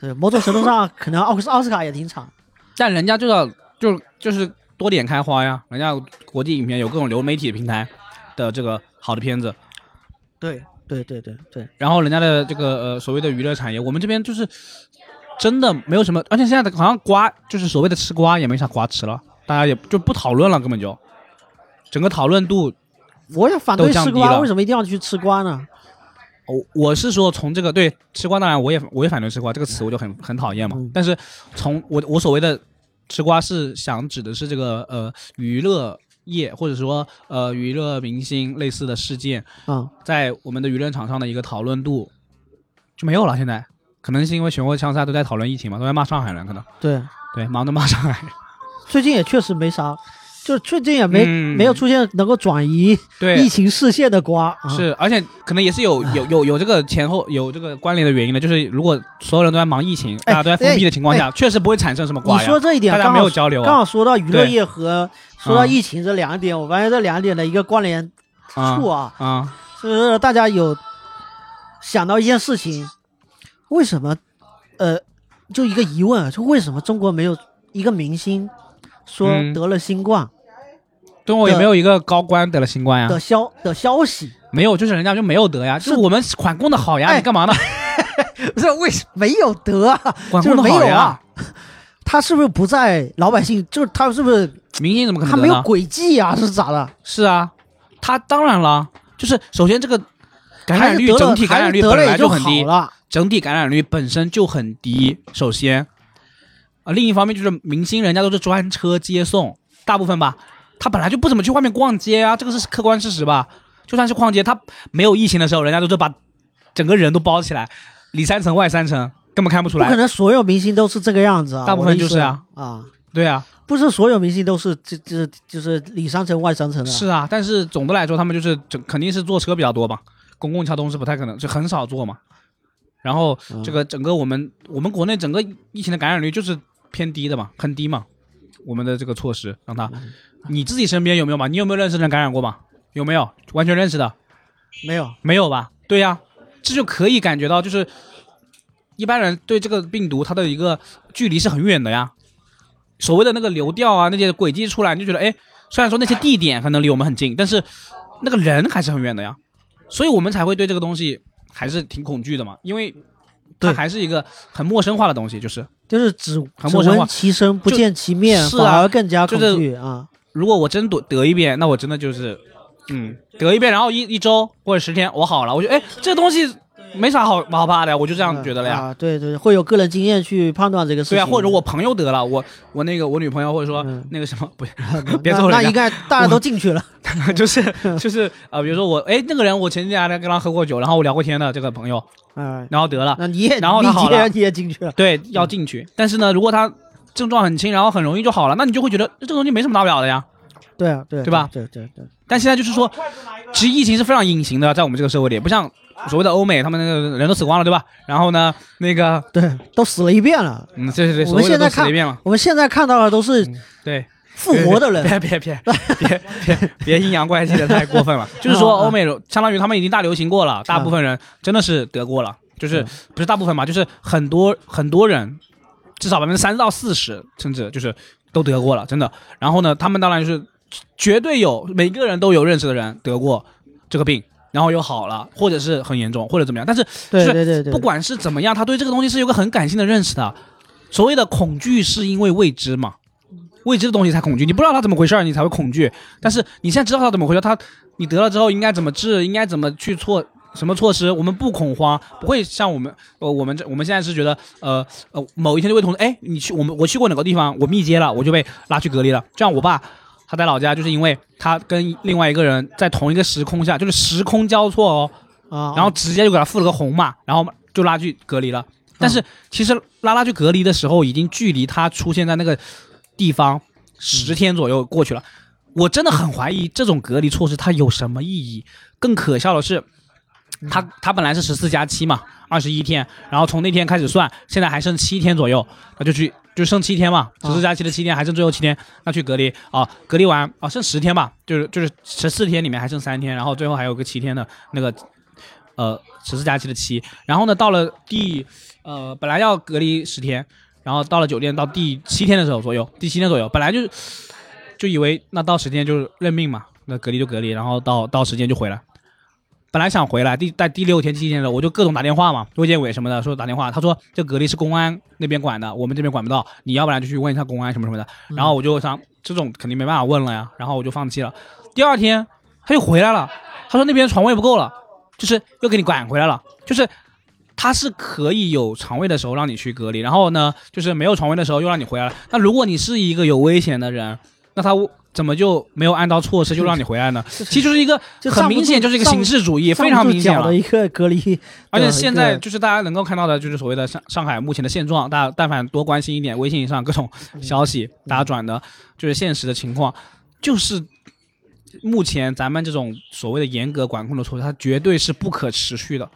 对某种程度上 可能奥斯奥斯卡也挺惨。但人家就要就就是多点开花呀，人家国际影片有各种流媒体平台的这个好的片子，对对对对对，然后人家的这个呃所谓的娱乐产业，我们这边就是真的没有什么，而且现在的好像瓜就是所谓的吃瓜也没啥瓜吃了，大家也就不讨论了，根本就整个讨论度我也反对吃瓜，为什么一定要去吃瓜呢？我我是说从这个对吃瓜，当然我也我也反对吃瓜这个词，我就很很讨厌嘛。嗯但是从我我所谓的吃瓜是想指的是这个呃娱乐业或者说呃娱乐明星类似的事件，嗯、在我们的舆论场上的一个讨论度就没有了。现在可能是因为全国枪杀都在讨论疫情嘛，都在骂上海人，可能。对，对忙着骂上海人。最近也确实没啥，就最近也没、嗯。没有出现能够转移对，疫情视线的瓜。啊、是，而且可能也是有有有有这个前后有这个关联的原因的，就是如果所有人都在忙疫情，大家都在封闭的情况下，确实不会产生什么瓜呀。你说。这一点大家刚没有交流啊。刚好说到娱乐业和说到嗯疫情这两点，我发现这两点的一个关联啊处啊，啊，是大家有想到一件事情，为什么呃，就一个疑问啊，就为什么中国没有一个明星说嗯得了新冠中国也没有一个高官得了新冠呀，的消的消息？没有，就是人家就没有得呀，就是我们管控的好呀，哎你干嘛呢？不是为什么没有得啊？管就是控的好呀没有啊，他是不是不在老百姓？就是他是不是明星怎么可他能得呢？没有轨迹啊？是咋的？是啊，他当然了，就是首先这个感染率得了整体感染率本还是得了也来就很低，好了。整体感染率本身就很低。首先，啊，另一方面就是明星人家都是专车接送，大部分吧，他本来就不怎么去外面逛街啊，这个是客观事实吧。就算是逛街，他没有疫情的时候，人家都是把整个人都包起来，里三层外三层，根本看不出来。不可能所有明星都是这个样子啊，大部分就是啊啊，对啊，不是所有明星都是这这就是里三层外三层的。是啊，但是总的来说，他们就是整肯定是坐车比较多吧，公共交通是不太可能，就很少坐嘛。然后嗯这个整个我们我们国内整个疫情的感染率就是偏低的嘛，很低嘛。我们的这个措施让他，你自己身边有没有嘛？你有没有认识的人感染过嘛？有没有完全认识的？没有，没有吧？对呀、这就可以感觉到，就是一般人对这个病毒它的一个距离是很远的呀。所谓的那个流调啊，那些轨迹出来，你就觉得，哎，虽然说那些地点可能离我们很近，但是那个人还是很远的呀。所以我们才会对这个东西还是挺恐惧的嘛，因为它还是一个很陌生化的东西。就是就是只只很陌生化闻其声不就见其面，是啊反而更加恐就是惧啊。如果我真得得一遍，那我真的就是，嗯，得一遍，然后一一周或者十天我好了，我觉得，哎，这个东西没啥好好怕的呀，我就这样觉得了呀。啊，对对，会有个人经验去判断这个事情。对啊，或者我朋友得了，我我那个我女朋友或者说嗯那个什么，不那 别揍人家那应该大家都进去了。就是就是呃，比如说我哎那个人我前几天还跟他喝过酒，然后我聊过天的这个朋友，嗯，然后得了，那你也然后他好了你也进去了，对，要进去。但是呢，如果他症状很轻，然后很容易就好了，那你就会觉得这个东西没什么大不了的呀。对啊，对对吧对对对，但现在就是说，其实疫情是非常隐形的，在我们这个社会里，不像所谓的欧美，他们那个人都死光了，对吧？然后呢，那个对，都死了一遍了。嗯，对对对，我们现在看一遍了，我们现在看到的都是对。复活的人，别别别别别别阴阳怪气的太过分了。就是说，欧美相当于他们已经大流行过了，大部分人真的是得过了，就是嗯不是大部分嘛，就是很多很多人，至少百分之三十到四十，甚至就是都得过了，真的。然后呢，他们当然就是绝对有每个人都有认识的人得过这个病，然后又好了，或者是很严重，或者怎么样。但是是对对对对，不管是怎么样，他对这个东西是有个很感性的认识的。所谓的恐惧是因为未知嘛，未知的东西才恐惧，你不知道它怎么回事儿，你才会恐惧。但是你现在知道它怎么回事，它你得了之后应该怎么治，应该怎么去措什么措施，我们不恐慌，不会像我们呃我们这我们现在是觉得呃呃某一天就会同事哎你去我们我去过哪个地方我密接了我就被拉去隔离了，就像我爸。他在老家，就是因为他跟另外一个人在同一个时空下，就是时空交错哦，啊，然后直接就给他付了个红码，然后就拉去隔离了。但是其实拉拉去隔离的时候，已经距离他出现在那个地方十天左右过去了。我真的很怀疑这种隔离措施它有什么意义。更可笑的是，他他本来是十四加七嘛，二十一天，然后从那天开始算，现在还剩七天左右，他就去就剩七天嘛，十四加七的七天，还剩最后七天，那去隔离。啊，隔离完啊，剩十天吧，就是就是十四天里面还剩三天，然后最后还有个七天的那个呃十四加七的七，然后呢到了第呃本来要隔离十天，然后到了酒店到第七天的时候左右，第七天左右，本来就就以为那到十天就是认命嘛，那隔离就隔离，然后到到时间就回来。本来想回来，第在第六天、第七天的时候，我就各种打电话嘛，卫健委什么的，说打电话，他说这隔离是公安那边管的，我们这边管不到，你要不然就去问一下公安什么什么的。然后我就想，这种肯定没办法问了呀，然后我就放弃了。第二天他又回来了。他说那边床位不够了，就是又给你赶回来了。就是他是可以有床位的时候让你去隔离，然后呢，就是没有床位的时候又让你回来了。那如果你是一个有危险的人，那他怎么就没有按照措施就让你回来呢？其实就是一个很明显就是一个形式主义，非常明显的。一个隔离，而且呃现在就是大家能够看到的，就是所谓的上上海目前的现状，大家但凡多关心一点微信上各种消息，大家转的就是现实的情况，就是目前咱们这种所谓的严格管控的措施，它绝对是不可持续的，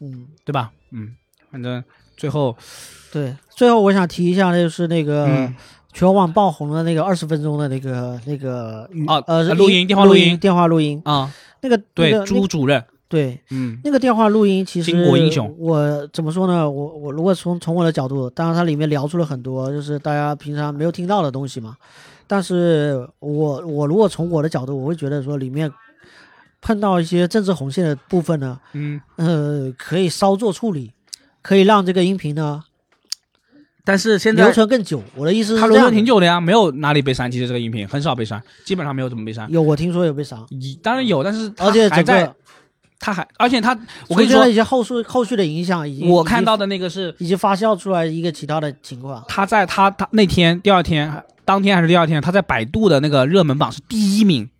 嗯，对吧？嗯，反正最后，对。最后我想提一下，就是那个嗯全网爆红的那个二十分钟的那个那个语哦呃录音电话录录音电话录音，啊、那个对那个朱主任，对嗯。那个电话录音，其实巾帼英雄。我怎么说呢？我我如果从从我的角度，当然它里面聊出了很多就是大家平常没有听到的东西嘛。但是我我如果从我的角度，我会觉得说里面碰到一些政治红线的部分呢，嗯，呃，可以稍作处理，可以让这个音频呢但是现留在存更久。我的意思是他留存这样的挺久的呀，没有哪里被删，其实这个音频很少被删，基本上没有怎么被删。有我听说有被删，一当然有，但是而且整还在个，他还，而且他，我跟你说一，些后续后续的影响，已经我看到的的那个是已经发酵出来一个其他的情况。他在他他那天第二天当天还是第二天，他在百度的那个热门榜是第一名。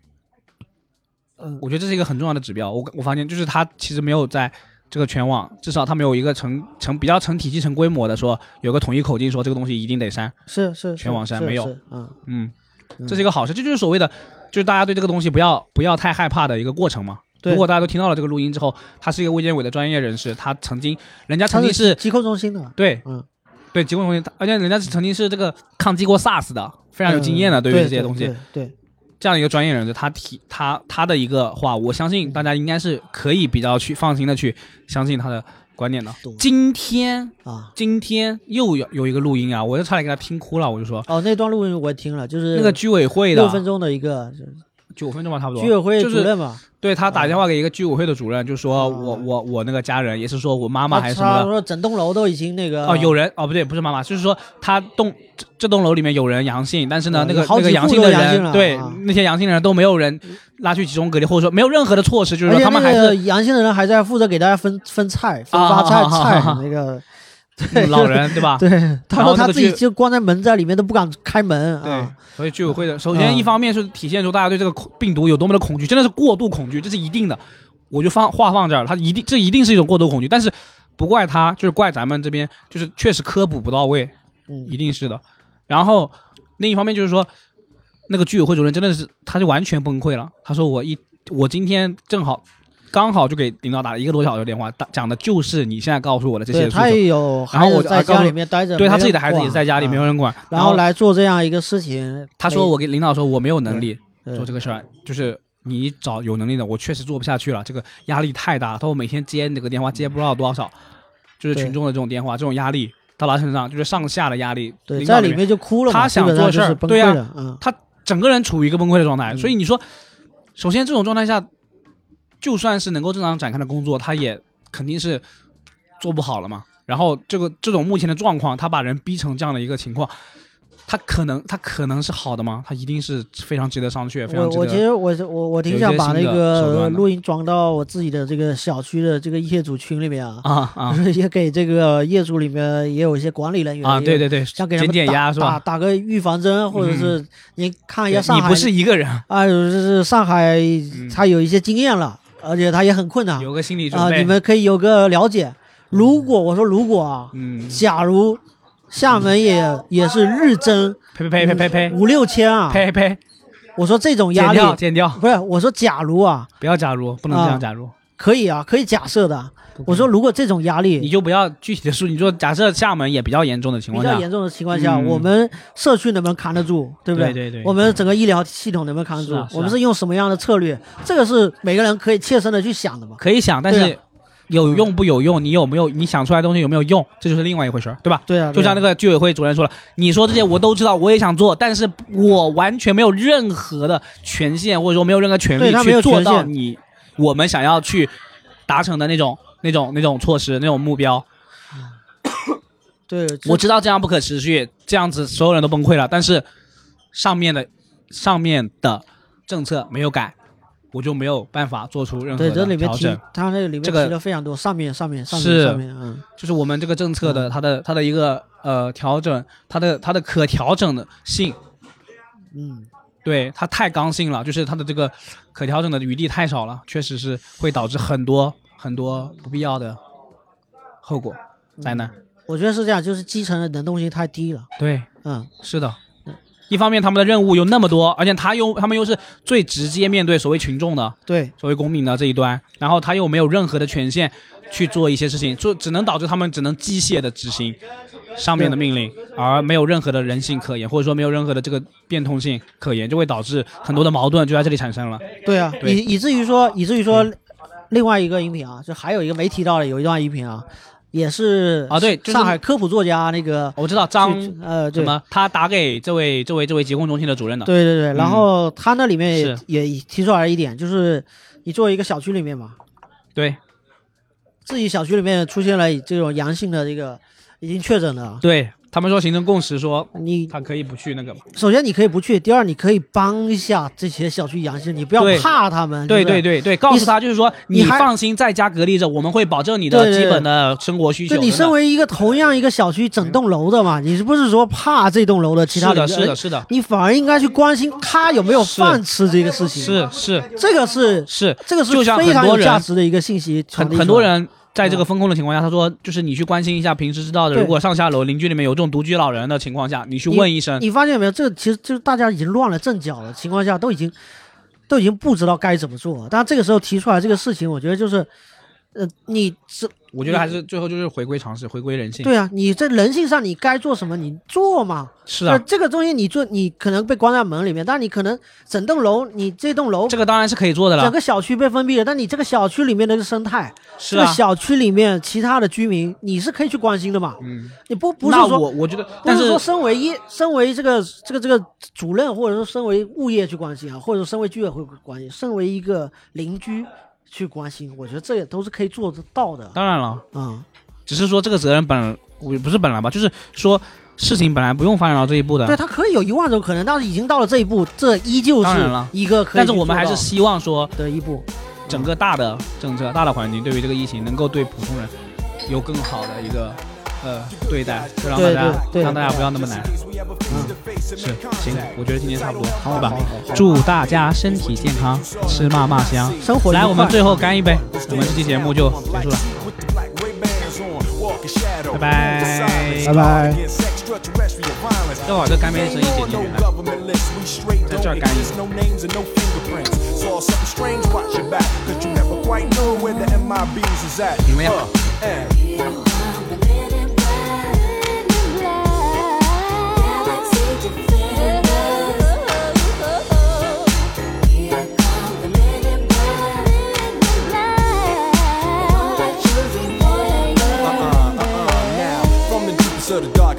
嗯我觉得这是一个很重要的指标。我我发现就是他其实没有在这个全网，至少他没有一个成成比较成体系、成规模的说有个统一口径，说这个东西一定得删。是是全网删没有，嗯，嗯，嗯。这是一个好事，这就是所谓的，就是大家对这个东西不要不要太害怕的一个过程嘛。对。如果大家都听到了这个录音之后，他是一个卫健委的专业人士，他曾经人家曾经是疾控中心的，对，嗯，对疾控中心，而且人家是曾经是这个抗击过 SARS 的，非常有经验的，对于对这些东西，对对，这样一个专业人士，他提他他的一个话，我相信大家应该是可以比较去放心的去相信他的观点的。今天啊。今天又有有一个录音啊，我就差点给他听哭了，我就说哦，那段录音我也听了，就是那个居委会的六分钟的一个九分钟吧，差不多。居委会主任嘛，对他打电话给一个居委会的主任，就说我我我那个家人，也是说我妈妈还是什么的。说整栋楼都已经那个哦，有人哦，不对，不是妈妈，就是说他栋这这栋楼里面有人阳性，但是呢，那个那个阳性的人，对那些阳性的人都没有人拉去集中隔离，或者说没有任何的措施，就是说他们还是阳性的人还在负责给大家分分菜、分发菜啊菜啊啊那个，老人，对吧？对，他说他自己就关在门在里面都不敢开门对啊，，所以居委会的，首先嗯一方面是体现出大家对这个恐病毒有多么的恐惧，真的是过度恐惧，这是一定的。我就放话放这儿，他一定这一定是一种过度恐惧，但是不怪他，就是怪咱们这边，就是确实科普不到位，嗯一定是的。然后另一方面就是说，那个居委会主任真的是，他就完全崩溃了。他说我一我今天正好刚好就给领导打了一个多小时的电话，打讲的就是你现在告诉我的这些对诉求。他也有然后我在家里面待着，对他自己的孩子也在家里，啊没有人管。然后来做这样一个事情，他说我给领导说我没有能力做这个事儿，就是你找有能力的，我确实做不下去了，这个压力太大了。他说我每天接那个电话接不知道多少，就是群众的这种电话，这种压力到他身上就是上下的压力。在里面就哭了，他想做事儿就是对啊溃了，嗯，他整个人处于一个崩溃的状态。嗯所以你说，首先这种状态下，就算是能够正常展开的工作，他也肯定是做不好了嘛。然后这个这种目前的状况，他把人逼成这样的一个情况，他可能他可能是好的吗？他一定是非常值得商榷，非我常值得。我其实我我我挺想把那个录音装到我自己的这个小区的这个业主群里面啊，啊啊也给这个业主里面也有一些管理人员啊！对对对，减想给他们打减压是吧？打打个预防针，或者是你看一下上海，你不是一个人，啊，就是上海他有一些经验了，而且他也很困难有个心理准啊，备。你们可以有个了解。如果我说如果啊，嗯，假如厦门也也是日增呸呸呸呸呸五六千啊，呸呸，我说这种压力减掉不是我说假如啊，不要假如，不能这啊样假如。可以啊，可以假设的。我说如果这种压力你就不要具体的数，你说假设厦门也比较严重的情况下，比较严重的情况下，嗯我们社区能不能扛得住，对不对对对我们整个医疗系统能不能扛得住？啊啊我们是用什么样的策略？这个是每个人可以切身的去想的嘛。可以想，但是有用不有用，你有没有你想出来的东西有没有用，这就是另外一回事儿，对吧？对啊，就像那个个居委会主任说了，你说这些我都知道，我也想做，但是我完全没有任何的权限，或者说没有任何权利去做到你我们想要去达成的那种、那种、那种措施、那种目标。对，我知道这样不可持续，这样子所有人都崩溃了，但是上面的上面的政策没有改，我就没有办法做出任何对，这的里面提调整。他那里面提了非常多，上面上面上面是上面，嗯，就是我们这个政策的它的它的一个呃调整，它的它的可调整的性，嗯，对它太刚性了，就是它的这个可调整的余地太少了，确实是会导致很多很多不必要的后果灾难。我觉得是这样，就是基层的能动性太低了，对，嗯，是的。一方面，他们的任务有那么多，而且他又他们又是最直接面对所谓群众的，对，所谓公民的这一端，然后他又没有任何的权限去做一些事情，做只能导致他们只能机械的执行上面的命令，而没有任何的人性可言，或者说没有任何的这个变通性可言，就会导致很多的矛盾就在这里产生了。对啊，对。以以至于说，以至于说，另外一个音频啊，就还有一个没提到的，有一段音频啊，也是啊对就是上海科普作家那个我知道张呃对。什么，他打给这位这位这位疾控中心的主任的，对对对，然后他那里面也是。也提出来一点，就是你作为一个小区里面嘛，对自己小区里面出现了这种阳性的这个已经确诊了，对，他们说形成共识，说你他可以不去那个嘛。首先你可以不去，第二你可以帮一下这些小区阳性，你不要对怕他们，对不对？对对对，告诉他就是说，你放心在家隔离着，我们会保证你的基本的生活需求就的。你身为一个同样一个小区整栋楼的嘛，你是不是说怕这栋楼的其他是的，是的，是的，你反而应该去关心他有没有是。饭吃这个事情。，是是。这个是是，这个是就像非常有人价值的一个信息传很递出来。很多人在这个嗯风控的情况下，他说就是你去关心一下平时知道的，如果上下楼邻居里面有这种独居老人的情况下，你去问一声，你发现没有？这个其实就是大家已经乱了阵脚的情况下，都已经都已经不知道该怎么做。但这个时候提出来这个事情，我觉得就是，呃，你这我觉得还是最后就是回归常识，回归人性。对啊，你在人性上你该做什么你做嘛。是啊，这个东西你做，你可能被关在门里面，但你可能整栋楼，你这栋楼这个当然是可以做的了整。个小区被封闭了，但你这个小区里面的生态，这个小区里面其他的居民，你是可以去关心的嘛？嗯，你不不是说我我觉得，但是是说身为一，身为这个这个这个主任，或者说身为物业去关心啊，或者说身为居委会关心，身为一个邻居去关心，我觉得这也都是可以做得到的。当然了，嗯，只是说这个责任本我不是本来吧，就是说事情本来不用发展到这一步的。对，他可以有一万种可能，但是已经到了这一步，这依旧是一个可以但是我们还是希望说，的一步。整个大的政策、大的环境对于这个疫情能够对普通人有更好的一个呃对待，就让大家对对让大家不要那么难。嗯，是，行，我觉得今天差不多，好对吧？祝大家身体健康，吃嘛嘛香。来，生活愉快我们最后干一杯，我们这期节目就结束了。拜拜拜拜。正好这干杯的声音剪进去的。在这儿干一个 No names and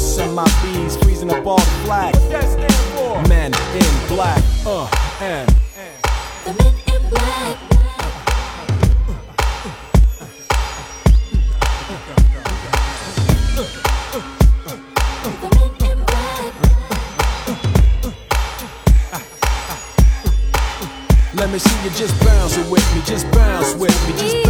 MIBs freezing up all the flag what that stand for men in black uh and The men in black. The men in black. Let me see you just bounce with me, just bounce with me, just